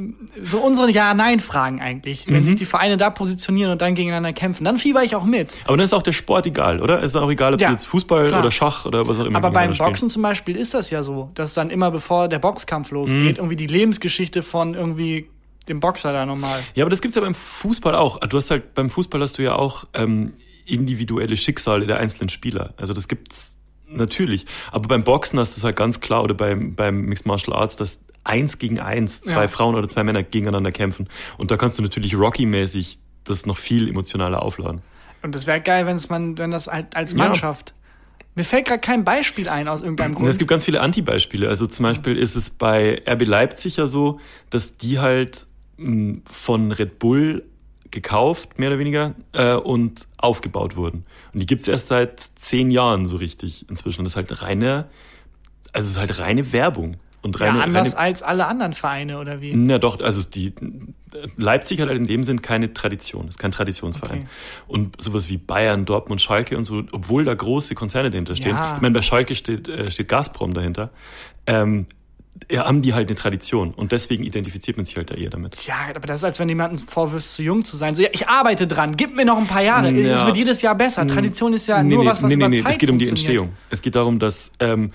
A: so unsere Ja-Nein-Fragen eigentlich. Wenn mhm. sich die Vereine da positionieren und dann gegeneinander kämpfen, dann fieber ich auch mit.
B: Aber dann ist auch der Sport egal, oder? Es ist auch egal, ob ja, jetzt Fußball klar. oder Schach oder was auch immer.
A: Aber beim Boxen zum Beispiel ist das ja so, dass dann immer bevor der Boxkampf losgeht, mhm. irgendwie die Lebensgeschichte von irgendwie dem Boxer da nochmal.
B: Ja, aber das gibt's ja beim Fußball auch. Du hast halt, beim Fußball hast du ja auch ähm, individuelle Schicksale der einzelnen Spieler. Also das gibt's natürlich. Aber beim Boxen hast du es halt ganz klar oder beim, beim Mixed Martial Arts, dass eins gegen eins zwei ja. Frauen oder zwei Männer gegeneinander kämpfen. Und da kannst du natürlich Rocky-mäßig das noch viel emotionaler aufladen.
A: Und das wäre geil, wenn man, wenn das halt als Mannschaft. Ja. Mir fällt gerade kein Beispiel ein aus irgendeinem Grund.
B: Es gibt ganz viele Anti-Beispiele. Also zum Beispiel ist es bei RB Leipzig ja so, dass die halt hm, von Red Bull gekauft, mehr oder weniger, äh, und aufgebaut wurden. Und die gibt's erst seit zehn Jahren so richtig inzwischen. Und das ist halt reine, also es ist halt reine Werbung. Und reine,
A: ja, anders
B: reine,
A: als alle anderen Vereine, oder wie?
B: Na doch, also die Leipzig hat halt in dem Sinn keine Tradition, ist kein Traditionsverein. Okay. Und sowas wie Bayern, Dortmund, Schalke und so, obwohl da große Konzerne dahinter stehen. Ja. Ich meine, bei Schalke steht, äh, steht Gazprom dahinter. Ähm, ja, haben die halt eine Tradition und deswegen identifiziert man sich halt da eher damit.
A: Ja, aber das ist, als wenn jemandem vorwirfst, zu jung zu sein. So, ja, ich arbeite dran, gib mir noch ein paar Jahre. Ja. Es wird jedes Jahr besser. Tradition ist ja nee, nur nee, was, was nee, über nee, Zeit
B: es geht um die Entstehung. Es geht darum, dass ähm,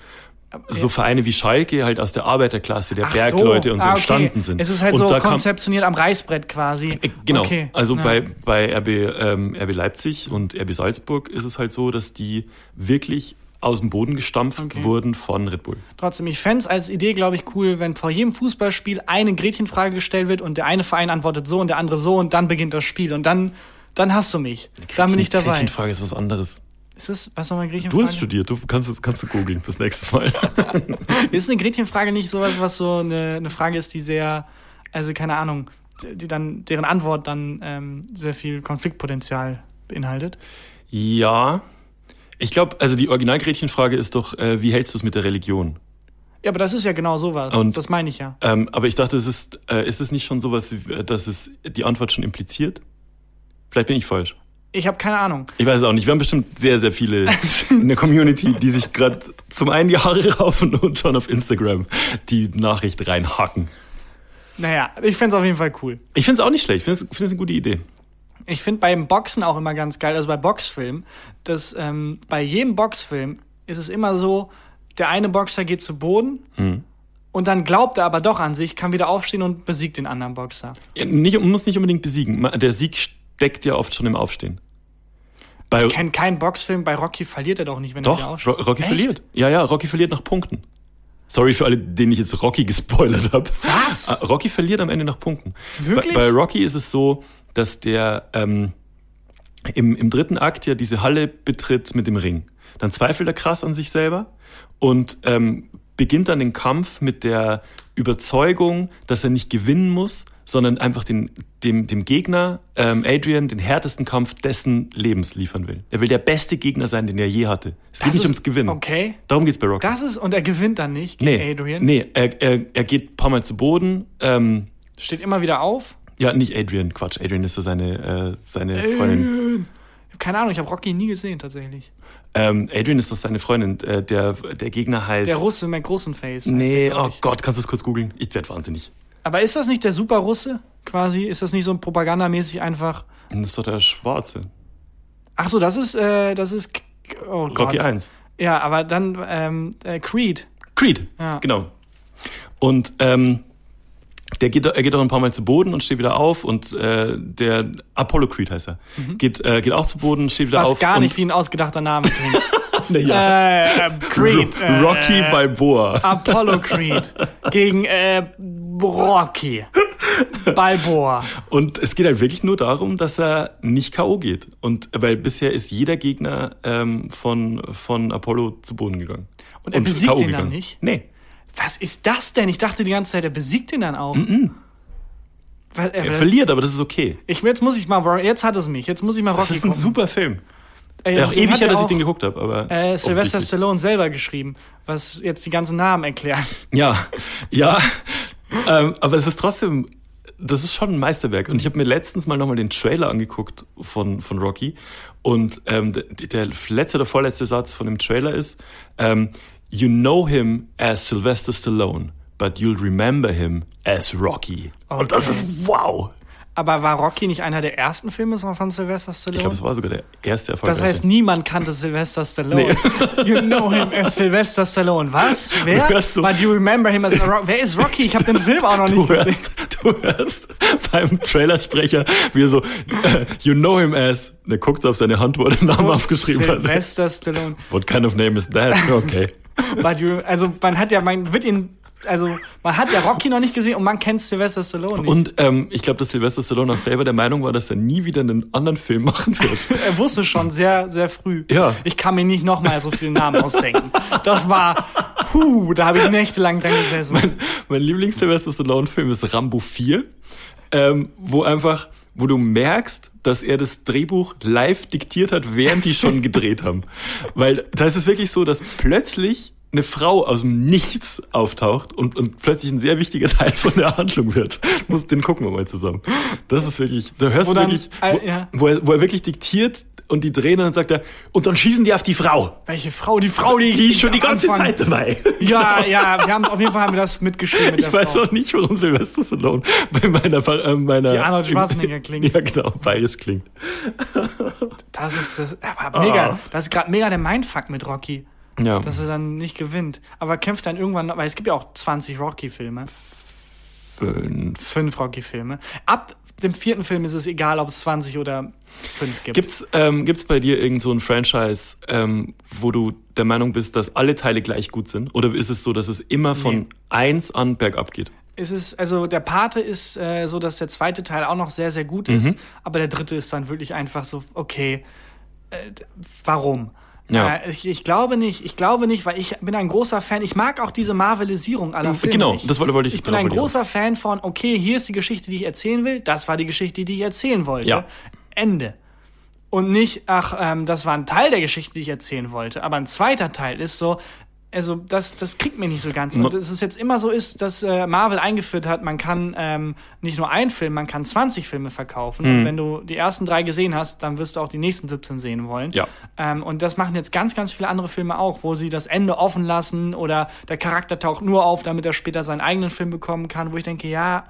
B: so Vereine wie Schalke halt aus der Arbeiterklasse, der Ach Bergleute so. und so ah, okay. entstanden sind.
A: Es ist halt
B: und
A: so konzeptioniert am Reißbrett quasi.
B: Äh, genau. Okay. Also ja. bei, bei RB, ähm, RB Leipzig und RB Salzburg ist es halt so, dass die wirklich aus dem Boden gestampft okay. wurden von Red Bull.
A: Trotzdem, ich fände es als Idee, glaube ich, cool, wenn vor jedem Fußballspiel eine Gretchenfrage gestellt wird und der eine Verein antwortet so und der andere so und dann beginnt das Spiel und dann, dann hast du mich. Gretchen, dann bin ich dabei.
B: Gretchenfrage ist was anderes.
A: Ist das, was nochmal Gretchenfrage?
B: Du hast studiert, du kannst, kannst du googeln bis nächstes Mal.
A: ist eine Gretchenfrage nicht sowas, was so eine, eine Frage ist, die sehr, also keine Ahnung, die dann, deren Antwort dann ähm, sehr viel Konfliktpotenzial beinhaltet?
B: Ja, ich glaube, also die Originalgretchenfrage ist doch, äh, wie hältst du es mit der Religion?
A: Ja, aber das ist ja genau sowas. Und, das meine ich ja.
B: Ähm, aber ich dachte, es ist, äh, ist es nicht schon sowas, dass es die Antwort schon impliziert? Vielleicht bin ich falsch.
A: Ich habe keine Ahnung.
B: Ich weiß es auch nicht. Wir haben bestimmt sehr, sehr viele in der Community, die sich gerade zum einen die Haare raufen und schon auf Instagram die Nachricht reinhacken.
A: Naja, ich fände es auf jeden Fall cool.
B: Ich finde es auch nicht schlecht. Ich finde es eine gute Idee.
A: Ich finde beim Boxen auch immer ganz geil, also bei Boxfilmen, dass ähm, bei jedem Boxfilm ist es immer so, der eine Boxer geht zu Boden
B: Hm.
A: und dann glaubt er aber doch an sich, kann wieder aufstehen und besiegt den anderen Boxer.
B: Ja, nicht, man muss nicht unbedingt besiegen. Der Sieg steckt ja oft schon im Aufstehen. Bei,
A: Ich kenne keinen Boxfilm, bei Rocky verliert er doch nicht, wenn er wieder
B: doch,
A: aufsteht.
B: Ro- Rocky
A: Echt?
B: verliert. Ja, ja, Rocky verliert nach Punkten. Sorry für alle, denen ich jetzt Rocky gespoilert habe.
A: Was?
B: Rocky verliert am Ende nach Punkten.
A: Wirklich?
B: Bei, bei Rocky ist es so, dass der ähm, im, im dritten Akt ja diese Halle betritt mit dem Ring. Dann zweifelt er krass an sich selber und ähm, beginnt dann den Kampf mit der Überzeugung, dass er nicht gewinnen muss, sondern einfach den, dem, dem Gegner, ähm, Adrian, den härtesten Kampf dessen Lebens liefern will. Er will der beste Gegner sein, den er je hatte. Es geht
A: Das
B: nicht
A: ist-
B: ums Gewinnen.
A: Okay.
B: Darum geht's bei Rocky.
A: Das ist, und er gewinnt dann nicht gegen
B: nee,
A: Adrian.
B: nee er, er, er geht ein paar Mal zu Boden. Ähm,
A: Steht immer wieder auf.
B: Ja, nicht Adrian, Quatsch. Adrian ist so seine, äh, seine Freundin.
A: Adrian. Hab Keine Ahnung, ich habe Rocky nie gesehen tatsächlich.
B: Ähm, Adrian ist doch seine Freundin. Äh, der, der Gegner heißt.
A: Der Russe mit großen Face.
B: Nee,
A: der,
B: oh. Gott, kannst du das kurz googeln? Ich werde wahnsinnig.
A: Aber ist das nicht der Super-Russe quasi? Ist das nicht so propagandamäßig einfach?
B: Das ist doch der Schwarze.
A: Ach so, das ist, äh, das ist, oh Gott.
B: Rocky 1.
A: Ja, aber dann ähm, äh, Creed.
B: Creed,
A: Ja.
B: genau. Und ähm, der geht, er geht auch ein paar Mal zu Boden und steht wieder auf und äh, der Apollo Creed heißt er. Geht, äh, geht auch zu Boden, steht wieder
A: Mhm. Was
B: auf.
A: gar nicht wie ein ausgedachter Name klingt.
B: Ja.
A: äh, ähm, Creed.
B: Ro-
A: äh,
B: Rocky Balboa.
A: Apollo Creed gegen äh, Rocky. Balboa.
B: Und es geht halt wirklich nur darum, dass er nicht K.O. geht. Und weil bisher ist jeder Gegner ähm, von, von Apollo zu Boden gegangen.
A: Und er besiegt
B: K.O.
A: ihn dann nicht?
B: Nee.
A: Was ist das denn? Ich dachte die ganze Zeit, er besiegt ihn dann auch. Weil,
B: Er verliert, aber das ist okay.
A: ich, jetzt muss ich mal, jetzt hat es mich, jetzt muss ich mal Rocky
B: Das ist ein
A: gucken.
B: super Film.
A: Ey,
B: Ja, auch ewig her, dass ich den geguckt habe. Aber
A: Äh, Sylvester. Stallone selber geschrieben, was jetzt die ganzen Namen erklärt.
B: Ja, ja. ähm, aber es ist trotzdem, das ist schon ein Meisterwerk. Und ich habe mir letztens mal nochmal den Trailer angeguckt von, von Rocky. Und ähm, der, der letzte oder vorletzte Satz von dem Trailer ist, ähm, You know him as Sylvester Stallone, but you'll remember him as Rocky. Und das ist wow.
A: Aber war Rocky nicht einer der ersten Filme von Sylvester Stallone?
B: Ich glaube, es war sogar der erste Erfolg.
A: das heißt, niemand kannte Sylvester Stallone. You know him as Sylvester Stallone. Was? Wer?
B: Du
A: But you remember him as Rocky. Wer ist Rocky? Ich habe den Film auch noch
B: Du
A: nicht gesehen.
B: hörst, du hörst beim Trailersprecher, wie er so, äh, you know him as, der guckt so auf seine Hand, wo er den Namen aufgeschrieben hat.
A: Sylvester Stallone.
B: What kind of name is that? Okay.
A: But you, also man hat ja, man wird ihn, also man hat ja Rocky noch nicht gesehen und man kennt Sylvester Stallone nicht.
B: Und ähm, ich glaube, dass Sylvester Stallone auch selber der Meinung war, dass er nie wieder einen anderen Film machen wird.
A: er wusste schon sehr, sehr früh.
B: Ja.
A: Ich kann mir nicht nochmal so viele Namen ausdenken. Das war, puh, da habe ich nächtelang dran gesessen.
B: mein Lieblings-Sylvester Stallone-Film ist Rambo 4, ähm, wo einfach, wo du merkst, dass er das Drehbuch live diktiert hat, während die schon gedreht haben. Weil da ist es wirklich so, dass plötzlich eine Frau aus dem Nichts auftaucht und, und plötzlich ein sehr wichtiger Teil von der Handlung wird. Muss, den gucken wir mal zusammen. Das ist wirklich, da hörst
A: Wo
B: du
A: dann,
B: wirklich,
A: äh,
B: wo,
A: ja.
B: wo, er, wo er wirklich diktiert und die drehen und dann sagt er, und dann schießen die auf die Frau.
A: Welche Frau? Die Frau, die,
B: Die ist schon die ganze
A: Anfang-
B: Zeit dabei.
A: Ja, ja, wir haben auf jeden Fall haben wir das mitgeschrieben mit
B: Ich weiß
A: Frau.
B: auch nicht, warum Sylvester Stallone bei meiner, äh, meiner
A: Wie Arnold Schwarzenegger klingt.
B: Ja, genau, bayerisch klingt.
A: Das ist das, aber mega.
B: Ah.
A: Das ist gerade mega der Mindfuck mit Rocky,
B: Ja.
A: dass er dann nicht gewinnt. Aber kämpft dann irgendwann, noch- weil es gibt ja auch 20 Rocky-Filme,
B: Fünf.
A: fünf Rocky-Filme. Ab dem vierten Film ist es egal, ob es 20 oder fünf gibt.
B: Gibt's, ähm, gibt's bei dir irgend so ein Franchise, ähm, wo du der Meinung bist, dass alle Teile gleich gut sind? Oder ist es so, dass es immer von
A: Nee.
B: eins an bergab geht?
A: Es ist, also der Pate ist äh, so, dass der zweite Teil auch noch sehr, sehr gut
B: Mhm.
A: ist, aber der dritte ist dann wirklich einfach so, okay, äh, warum?
B: Ja.
A: Äh, ich, ich glaube nicht, ich glaube nicht, weil ich bin ein großer Fan, ich mag auch diese Marvelisierung aller Filme.
B: Genau,
A: nicht.
B: das wollte- ich-
A: Ich bin ein großer Fan von, okay, hier ist die Geschichte, die ich erzählen will, das war die Geschichte, die ich erzählen wollte.
B: Ja.
A: Ende. Und nicht, ach, ähm, das war ein Teil der Geschichte, die ich erzählen wollte. Aber ein zweiter Teil ist so, also das, das kriegt mir nicht so ganz. Und es ist jetzt immer so ist, dass äh, Marvel eingeführt hat, man kann ähm, nicht nur einen Film, man kann 20 Filme verkaufen. Mhm. Und wenn du die ersten drei gesehen hast, dann wirst du auch die nächsten 17 sehen wollen.
B: Ja.
A: Ähm, und das machen jetzt ganz, ganz viele andere Filme auch, wo sie das Ende offen lassen oder der Charakter taucht nur auf, damit er später seinen eigenen Film bekommen kann, wo ich denke, ja,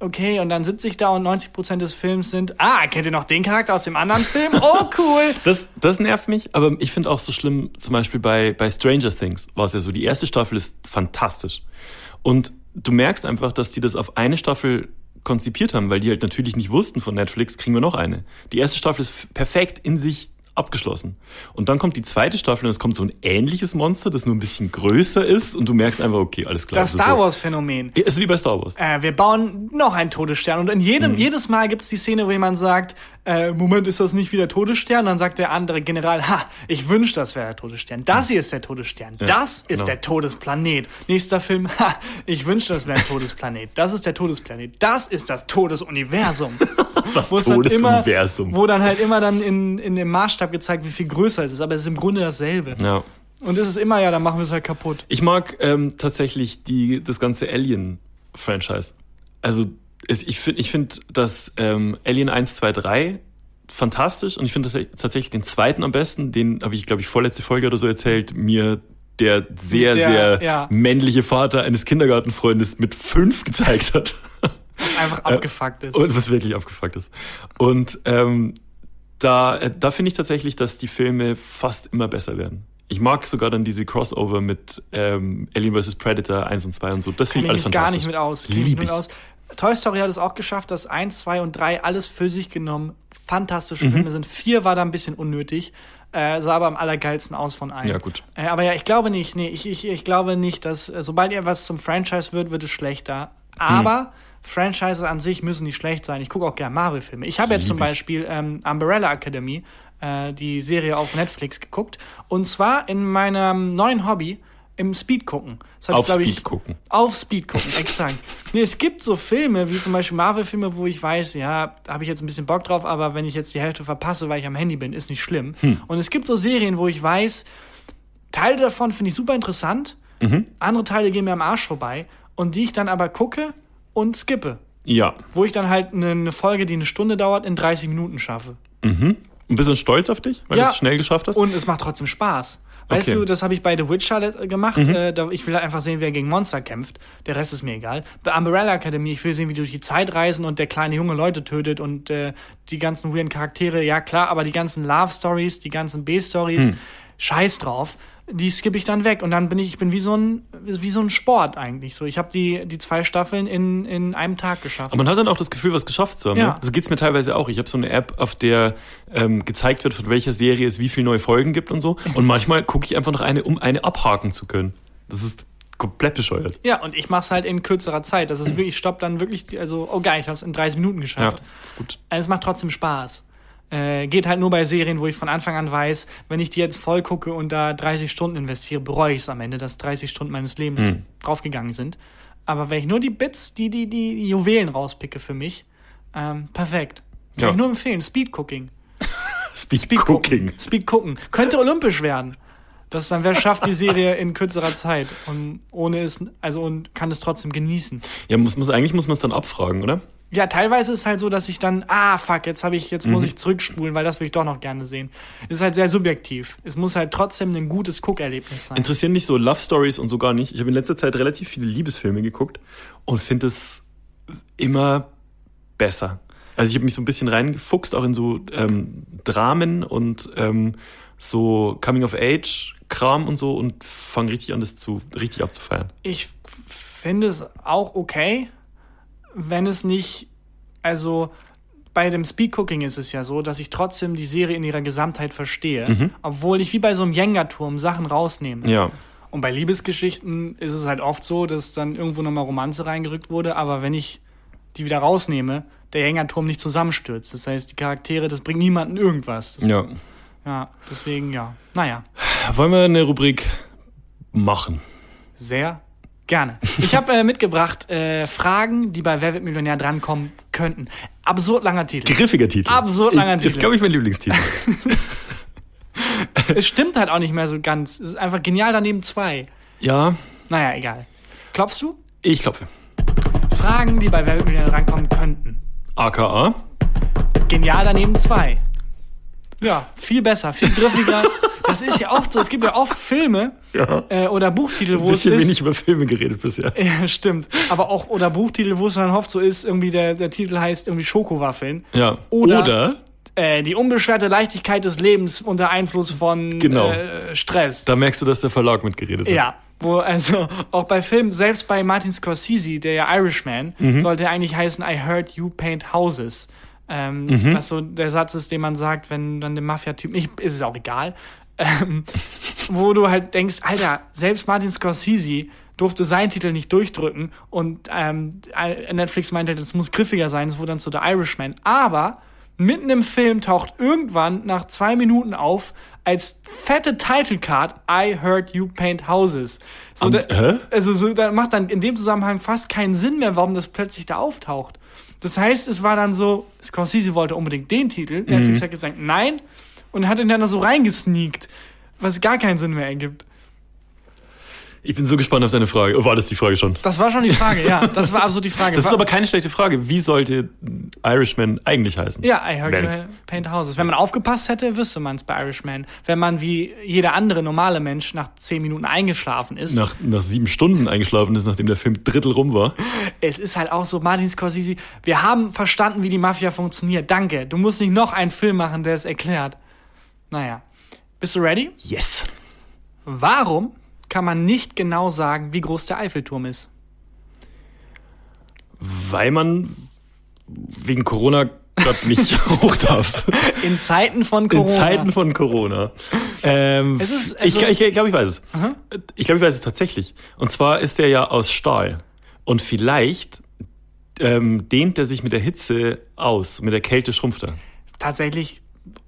A: okay, und dann sitze ich da und 90% des Films sind, ah, kennt ihr noch den Charakter aus dem anderen Film? Oh, cool.
B: das, das nervt mich, aber ich finde auch so schlimm, zum Beispiel bei, bei Stranger Things war es ja so, die erste Staffel ist fantastisch. Und du merkst einfach, dass die das auf eine Staffel konzipiert haben, weil die halt natürlich nicht wussten von Netflix, kriegen wir noch eine. Die erste Staffel ist perfekt in sich abgeschlossen. Und dann kommt die zweite Staffel und es kommt so ein ähnliches Monster, das nur ein bisschen größer ist und du merkst einfach, okay, alles klar.
A: Das Star Wars-Phänomen.
B: Ist wie bei Star Wars.
A: Äh, wir bauen noch einen Todesstern und in jedem, mhm. jedes Mal gibt es die Szene, wo jemand sagt, äh, Moment, ist das nicht wie der Todesstern? Dann sagt der andere General, ha, ich wünschte, das wäre der Todesstern. Das hier ist der Todesstern. Ja, das ist genau. der Todesplanet. Nächster Film, ha, ich wünschte, das wäre ein Todesplanet. Das ist der Todesplanet. Das ist das Todesuniversum.
B: das Todesuniversum.
A: Immer, wo dann halt immer dann in, in dem Maßstab gezeigt, wie viel größer es ist. Aber es ist im Grunde dasselbe.
B: Ja.
A: Und es ist immer, ja, dann machen wir es halt kaputt.
B: Ich mag ähm, tatsächlich die, das ganze Alien-Franchise. Also ich finde, ich find, dass ähm, Alien 1, 2, 3 fantastisch und ich finde tatsächlich den zweiten am besten, den habe ich, glaube ich, vorletzte Folge oder so erzählt, mir der sehr, der, sehr ja. männliche Vater eines Kindergartenfreundes mit fünf gezeigt hat.
A: Was einfach abgefuckt ist.
B: Und was wirklich abgefuckt ist. Und ähm, da, äh, da finde ich tatsächlich, dass die Filme fast immer besser werden. Ich mag sogar dann diese Crossover mit ähm, Alien vs. Predator 1 und 2 und so. Das finde ich alles fantastisch.
A: gar nicht mit aus. Lieb ich. aus. Toy Story hat es auch geschafft, dass 1, 2 und 3 alles für sich genommen fantastische mhm. Filme sind. 4 war da ein bisschen unnötig. Äh, sah aber am allergeilsten aus von allen.
B: Ja, gut.
A: Äh, aber ja, ich glaube nicht, nee, ich, ich, ich glaube nicht, dass äh, sobald ihr was zum Franchise wird, wird es schlechter. Aber mhm. Franchises an sich müssen nicht schlecht sein. Ich gucke auch gerne Marvel-Filme. Ich habe jetzt zum Beispiel ähm, Umbrella Academy, äh, die Serie auf Netflix, geguckt. Und zwar in meinem neuen Hobby, im Speed gucken.
B: auf ich, Speed gucken.
A: Auf Speed gucken, exakt. Nee, es gibt so Filme, wie zum Beispiel Marvel-Filme, wo ich weiß, ja, habe ich jetzt ein bisschen Bock drauf, aber wenn ich jetzt die Hälfte verpasse, weil ich am Handy bin, ist nicht schlimm. Hm. Und es gibt so Serien, wo ich weiß, Teile davon finde ich super interessant, mhm. andere Teile gehen mir am Arsch vorbei und die ich dann aber gucke und skippe.
B: Ja.
A: Wo ich dann halt eine Folge, die eine Stunde dauert, in 30 Minuten schaffe.
B: Mhm. Ein bisschen stolz auf dich, weil ja. du es schnell geschafft hast?
A: Und es macht trotzdem Spaß. Weißt okay. du, das habe ich bei The Witcher gemacht. Mhm. Äh, ich will einfach sehen, wer gegen Monster kämpft. Der Rest ist mir egal. Bei Umbrella Academy, ich will sehen, wie du durch die Zeit reisen und der kleine junge Leute tötet und äh, die ganzen weirden Charaktere, ja klar, aber die ganzen Love Stories, die ganzen B-Stories, mhm. scheiß drauf die skippe ich dann weg und dann bin ich, ich bin wie so ein, wie so ein Sport eigentlich. So, ich habe die, die zwei Staffeln in, in einem Tag geschafft.
B: Aber man hat dann auch das Gefühl, was geschafft zu haben. Ja. Ne? So geht's mir teilweise auch. Ich habe so eine App, auf der ähm, gezeigt wird, von welcher Serie es wie viele neue Folgen gibt und so. Und manchmal gucke ich einfach noch eine, um eine abhaken zu können. Das ist komplett bescheuert.
A: Ja, und ich mache es halt in kürzerer Zeit. Das ist wirklich, ich stopp dann wirklich, also, oh geil, ich habe es in 30 Minuten geschafft. Ja, ist gut. Also, es macht trotzdem Spaß. Äh, geht halt nur bei Serien, wo ich von Anfang an weiß, wenn ich die jetzt voll gucke und da 30 Stunden investiere, bereue ich es am Ende, dass 30 Stunden meines Lebens hm. draufgegangen sind. Aber wenn ich nur die Bits, die, die, die Juwelen rauspicke für mich, ähm, perfekt. Kann ja. ich nur empfehlen. Speed Cooking.
B: Speed, Speed Cooking.
A: Speed Cooking. Könnte olympisch werden. Das dann, wer schafft die Serie in kürzerer Zeit und ohne es, also und kann es trotzdem genießen.
B: Ja, muss, muss, eigentlich muss man es dann abfragen, oder?
A: Ja, teilweise ist es halt so, dass ich dann, ah, fuck, jetzt habe ich, jetzt mhm. muss ich zurückspulen, weil das will ich doch noch gerne sehen. Ist halt sehr subjektiv. Es muss halt trotzdem ein gutes Guckerlebnis sein.
B: Interessieren mich so Love Stories und so gar nicht. Ich habe in letzter Zeit relativ viele Liebesfilme geguckt und finde es immer besser. Also ich habe mich so ein bisschen reingefuchst, auch in so ähm, Dramen und ähm, so Coming of Age Kram und so und fange richtig an, das zu richtig abzufeiern.
A: Ich finde es auch okay wenn es nicht, also bei dem Speedcooking ist es ja so, dass ich trotzdem die Serie in ihrer Gesamtheit verstehe, mhm. obwohl ich wie bei so einem Jenga-Turm Sachen rausnehme.
B: Ja.
A: Und bei Liebesgeschichten ist es halt oft so, dass dann irgendwo nochmal Romanze reingerückt wurde, aber wenn ich die wieder rausnehme, der Jenga-Turm nicht zusammenstürzt. Das heißt, die Charaktere, das bringt niemanden irgendwas. Das,
B: ja.
A: Ja, deswegen ja. Naja.
B: Wollen wir eine Rubrik machen?
A: Sehr Gerne. Ich habe äh, mitgebracht äh, Fragen, die bei Wer wird Millionär drankommen könnten. Absurd langer Titel.
B: Griffiger Titel.
A: Absurd langer Titel.
B: Das ist, glaube ich, mein Lieblingstitel.
A: es stimmt halt auch nicht mehr so ganz. Es ist einfach genial daneben zwei.
B: Ja.
A: Naja, egal. Klopfst du?
B: Ich klopfe.
A: Fragen, die bei Weltmillionär rankommen könnten.
B: AKA?
A: Genial daneben zwei. Ja, viel besser, viel griffiger. das ist ja oft so. Es gibt ja oft Filme ja. Äh, oder Buchtitel,
B: wo es ist. Ein bisschen wenig über Filme geredet bisher.
A: Ja, stimmt. Aber auch, oder Buchtitel, wo es dann oft so ist, irgendwie der, der Titel heißt irgendwie Schokowaffeln.
B: Ja. Oder, oder
A: äh, die unbeschwerte Leichtigkeit des Lebens unter Einfluss von genau. äh, Stress.
B: Da merkst du, dass der Verlag mitgeredet hat.
A: Ja, wo also auch bei Filmen, selbst bei Martin Scorsese, der ja Irishman, mhm. sollte eigentlich heißen I heard you paint houses. Ähm, mhm. Was so der Satz ist, den man sagt, wenn dann der Mafia-Typ, ist es auch egal, ähm, wo du halt denkst, Alter, selbst Martin Scorsese durfte seinen Titel nicht durchdrücken und ähm, Netflix meinte, das muss griffiger sein, es wurde dann zu The Irishman. Aber mitten im Film taucht irgendwann nach zwei Minuten auf als fette Title Card I heard you paint houses. So, um, da, also so, da macht dann in dem Zusammenhang fast keinen Sinn mehr, warum das plötzlich da auftaucht. Das heißt, es war dann so, Scorsese wollte unbedingt den Titel, mhm. Netflix hat gesagt, nein, und hat ihn dann so reingesneakt, was gar keinen Sinn mehr ergibt.
B: Ich bin so gespannt auf deine Frage. Oh, war das die Frage schon?
A: Das war schon die Frage, ja. Das war absolut die Frage.
B: Das ist aber keine schlechte Frage. Wie sollte Irishman eigentlich heißen?
A: Ja, I heard Wenn. you paint houses. Wenn man aufgepasst hätte, wüsste man es bei Irishman. Wenn man wie jeder andere normale Mensch nach zehn Minuten eingeschlafen ist.
B: Nach, nach sieben Stunden eingeschlafen ist, nachdem der Film Drittel rum war.
A: Es ist halt auch so, Martin Scorsese, wir haben verstanden, wie die Mafia funktioniert. Danke. Du musst nicht noch einen Film machen, der es erklärt. Naja. Bist du ready?
B: Yes.
A: Warum kann man nicht genau sagen, wie groß der Eiffelturm ist.
B: Weil man wegen Corona Gott nicht hoch darf.
A: In Zeiten von Corona.
B: In Zeiten von Corona. Ähm, es ist, also ich ich glaube, ich weiß es. Aha. Ich glaube, ich weiß es tatsächlich. Und zwar ist der ja aus Stahl. Und vielleicht ähm, dehnt er sich mit der Hitze aus, mit der Kälte schrumpft er.
A: Tatsächlich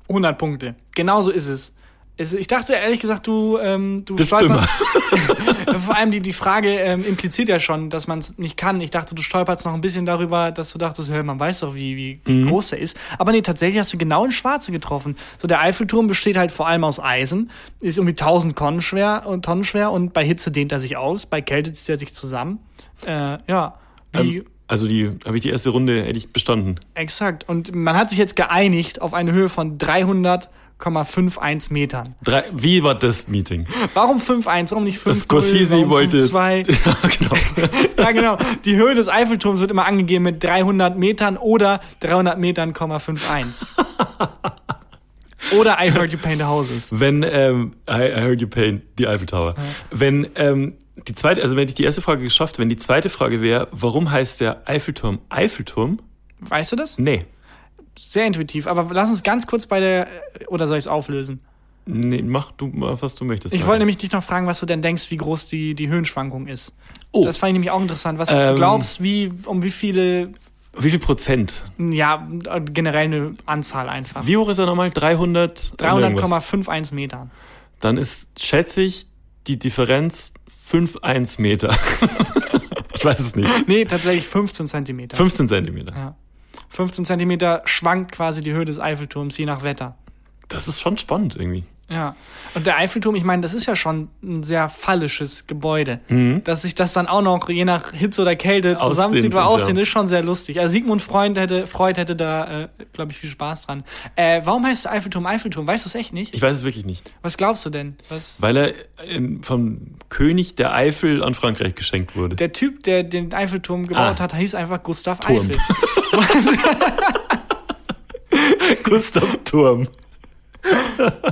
A: 100 Punkte. Genauso ist es ich dachte ehrlich gesagt, du, ähm, du Bist stolperst. Vor allem die, die Frage ähm, impliziert ja schon, dass man es nicht kann. Ich dachte, du stolperst noch ein bisschen darüber, dass du dachtest, hör, man weiß doch, wie, wie mhm. groß der ist. Aber nee, tatsächlich hast du genau ins Schwarze getroffen. So, der Eiffelturm besteht halt vor allem aus Eisen, ist irgendwie 1000 Tonnen schwer und Tonnen schwer und bei Hitze dehnt er sich aus, bei Kälte zieht er sich zusammen. Äh, ja.
B: Wie, ähm, also die habe ich die erste Runde hätte ich bestanden.
A: Exakt. Und man hat sich jetzt geeinigt auf eine Höhe von 300 5,51 Metern.
B: Drei, wie war das Meeting?
A: Warum 5,1? Warum nicht 5?
B: Scorsese wollte.
A: 2? ja, genau. ja, genau. Die Höhe des Eiffelturms wird immer angegeben mit 300 Metern oder 300 Metern, 5,1. Oder I heard you paint the houses.
B: Wenn, ähm, I, heard you paint the Eiffel Tower. Ja. Wenn, ähm, die zweite, also wenn ich die erste Frage geschafft, wenn die zweite Frage wäre, warum heißt der Eiffelturm Eiffelturm?
A: Weißt du das?
B: Nee
A: sehr intuitiv. Aber lass uns ganz kurz bei der. Oder soll ich es auflösen?
B: Nee, mach du, was du möchtest.
A: Ich wollte nämlich dich noch fragen, was du denn denkst, wie groß die, die Höhenschwankung ist. Oh. Das fand ich nämlich auch interessant. Was ähm, du glaubst, wie, um wie viele.
B: Wie viel Prozent?
A: Ja, generell eine Anzahl einfach.
B: Wie hoch ist er nochmal? 300?
A: 300,51 Meter.
B: Dann ist, schätze ich, die Differenz 5,1 Meter. ich weiß es nicht.
A: Nee, tatsächlich 15 Zentimeter.
B: 15 Zentimeter. Ja.
A: 15 Zentimeter schwankt quasi die Höhe des Eiffelturms, je nach Wetter.
B: Das ist schon spannend irgendwie.
A: Ja. Und der Eiffelturm, ich meine, das ist ja schon ein sehr fallisches Gebäude. Mhm. Dass sich das dann auch noch je nach Hitze oder Kälte zusammenzieht, war aussehen, ist schon sehr lustig. Also Sigmund Freud hätte, Freud hätte da, äh, glaube ich, viel Spaß dran. Äh, warum heißt der Eiffelturm Eiffelturm? Weißt du es echt nicht?
B: Ich weiß es wirklich nicht.
A: Was glaubst du denn? Was?
B: Weil er in, vom König der Eifel an Frankreich geschenkt wurde.
A: Der Typ, der den Eiffelturm gebaut ah. hat, hieß einfach Gustav
B: Turm.
A: Eiffel.
B: Gustav Turm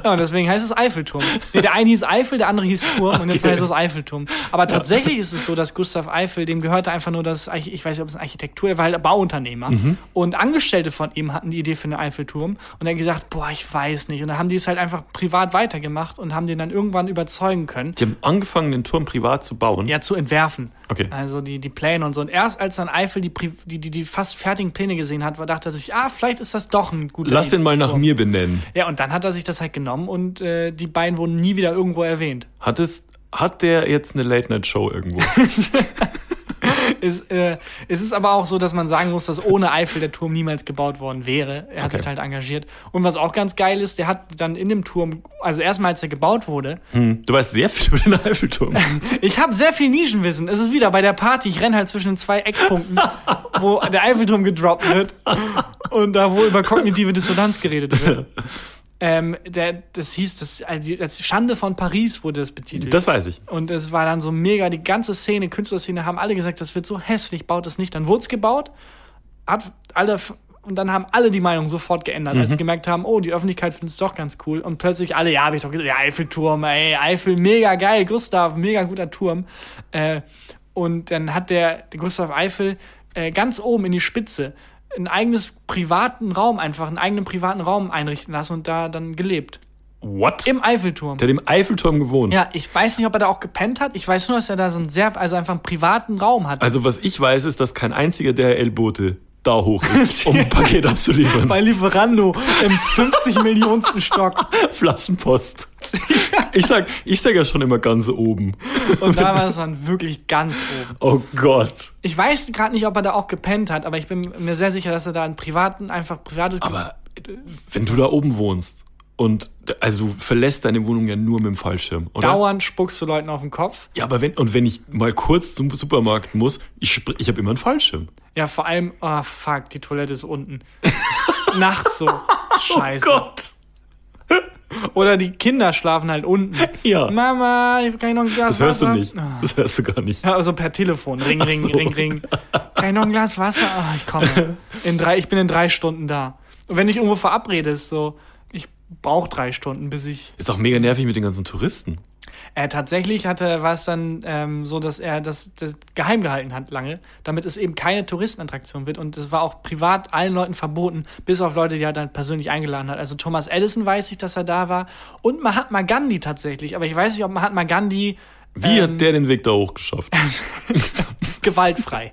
A: ja, und deswegen heißt es Eiffelturm. Nee, der eine hieß Eifel, der andere hieß Turm okay. und jetzt heißt es Eiffelturm. Aber tatsächlich ja. ist es so, dass Gustav Eiffel, dem gehörte einfach nur das, ich weiß nicht, ob es eine Architektur, er war halt Bauunternehmer. Mhm. Und Angestellte von ihm hatten die Idee für einen Eiffelturm und er hat gesagt, boah, ich weiß nicht. Und dann haben die es halt einfach privat weitergemacht und haben den dann irgendwann überzeugen können.
B: Die haben angefangen, den Turm privat zu bauen?
A: Ja, zu entwerfen.
B: Okay.
A: Also die, die Pläne und so. Und erst als dann Eiffel die, die, die, die fast fertigen Pläne gesehen hat, dachte er sich, ah, vielleicht ist das doch ein guter
B: Lass den mal nach mir benennen.
A: Ja, und dann hat er sich das halt genommen und äh, die beiden wurden nie wieder irgendwo erwähnt.
B: Hat es, hat der jetzt eine Late-Night-Show irgendwo?
A: es, äh, es ist aber auch so, dass man sagen muss, dass ohne Eiffel der Turm niemals gebaut worden wäre. Er hat
B: Okay.
A: sich halt engagiert. Und was auch ganz geil ist, der hat dann in dem Turm, also erstmal als er gebaut wurde,
B: Hm, du weißt sehr viel über den Eiffelturm.
A: ich habe sehr viel Nischenwissen. Es ist wieder bei der Party, ich renne halt zwischen den zwei Eckpunkten, wo der Eiffelturm gedroppt wird und da, wo über kognitive Dissonanz geredet wird. Ähm, der, das hieß, das, also als Schande von Paris wurde das betitelt.
B: Das weiß ich.
A: Und es war dann so mega, die ganze Szene, Künstlerszene haben alle gesagt, das wird so hässlich, baut das nicht. Dann wurde es gebaut, hat alle, und dann haben alle die Meinung sofort geändert, als sie gemerkt haben, oh, die Öffentlichkeit findet es doch ganz cool. Und plötzlich alle, ja, hab ich doch gesagt, ja, Eiffelturm, ey, Eiffel, mega geil, Gustav, mega guter Turm. Äh, und dann hat der, der Gustav Eiffel äh, ganz oben in die Spitze einen eigenes privaten Raum, einfach einen eigenen privaten Raum einrichten lassen und da dann gelebt.
B: What?
A: Im Eiffelturm.
B: Der hat im Eiffelturm gewohnt.
A: Ja, ich weiß nicht, ob er da auch gepennt hat. Ich weiß nur, dass er da so einen sehr, also einfach einen privaten Raum hat.
B: Also was ich weiß, ist, dass kein einziger der L-Boote da hoch ist, um ein Paket abzuliefern.
A: bei Lieferando im 50 Millionensten Stock.
B: Flaschenpost. Ich sag, ich sag ja schon immer ganz oben.
A: Und da war es dann wirklich ganz oben.
B: Oh Gott.
A: Ich weiß gerade nicht, ob er da auch gepennt hat, aber ich bin mir sehr sicher, dass er da einen privaten, einfach privates.
B: Aber wenn du da oben wohnst und also du verlässt deine Wohnung ja nur mit dem Fallschirm, oder?
A: dauernd spuckst du Leuten auf den Kopf.
B: Ja, aber wenn und wenn ich mal kurz zum Supermarkt muss, ich ich habe immer einen Fallschirm.
A: Ja, vor allem, oh fuck, die Toilette ist unten. Nachts so. Scheiße.
B: Oh Gott.
A: Oder die Kinder schlafen halt unten.
B: Ja.
A: Mama, ich kann ich noch ein Glas
B: Das hörst du
A: Wasser?
B: nicht.
A: Ah.
B: Das hörst du gar nicht.
A: Ja, also per Telefon. Ring, ring,
B: so.
A: ring, ring. Kann ich noch ein Glas Wasser? Ah, ich komme. In drei, ich bin in drei Stunden da. Und wenn ich irgendwo verabrede, ist so, brauche drei Stunden, bis ich.
B: Ist auch mega nervig mit den ganzen Touristen.
A: Äh, tatsächlich hatte, war es dann ähm, so, dass er das, das geheim gehalten hat lange, damit es eben keine Touristenattraktion wird. Und es war auch privat allen Leuten verboten, bis auf Leute, die er dann persönlich eingeladen hat. Also Thomas Edison weiß ich, dass er da war. Und Mahatma Gandhi tatsächlich. Aber ich weiß nicht, ob Mahatma Gandhi
B: Wie
A: Ähm,
B: hat der den Weg da hoch geschafft?
A: gewaltfrei.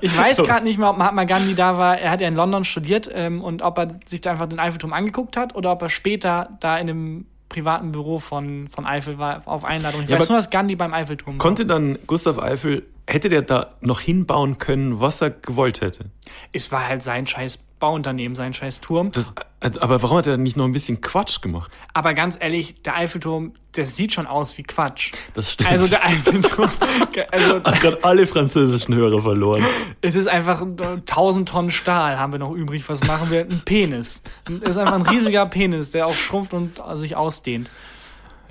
A: Ich weiß gerade nicht mehr, ob Mahatma Gandhi da war. Er hat ja in London studiert ähm, und ob er sich da einfach den Eiffelturm angeguckt hat oder ob er später da in einem privaten Büro von, von Eiffel war, auf Einladung. Ich
B: Ja,
A: weiß nur, dass Gandhi beim Eiffelturm war.
B: Konnte dann Gustav Eiffel, hätte der da noch hinbauen können, was er gewollt hätte?
A: Es war halt sein scheiß Bauunternehmen, sein scheiß Turm.
B: Das, also, aber warum hat er nicht noch ein bisschen Quatsch gemacht?
A: Aber ganz ehrlich, der Eiffelturm, der sieht schon aus wie Quatsch.
B: Das stimmt.
A: Also der Eiffelturm, also
B: hat gerade alle französischen Hörer verloren.
A: es ist einfach 1000 Tonnen Stahl haben wir noch übrig. Was machen wir? Ein Penis. Es ist einfach ein riesiger Penis, der auch schrumpft und sich ausdehnt.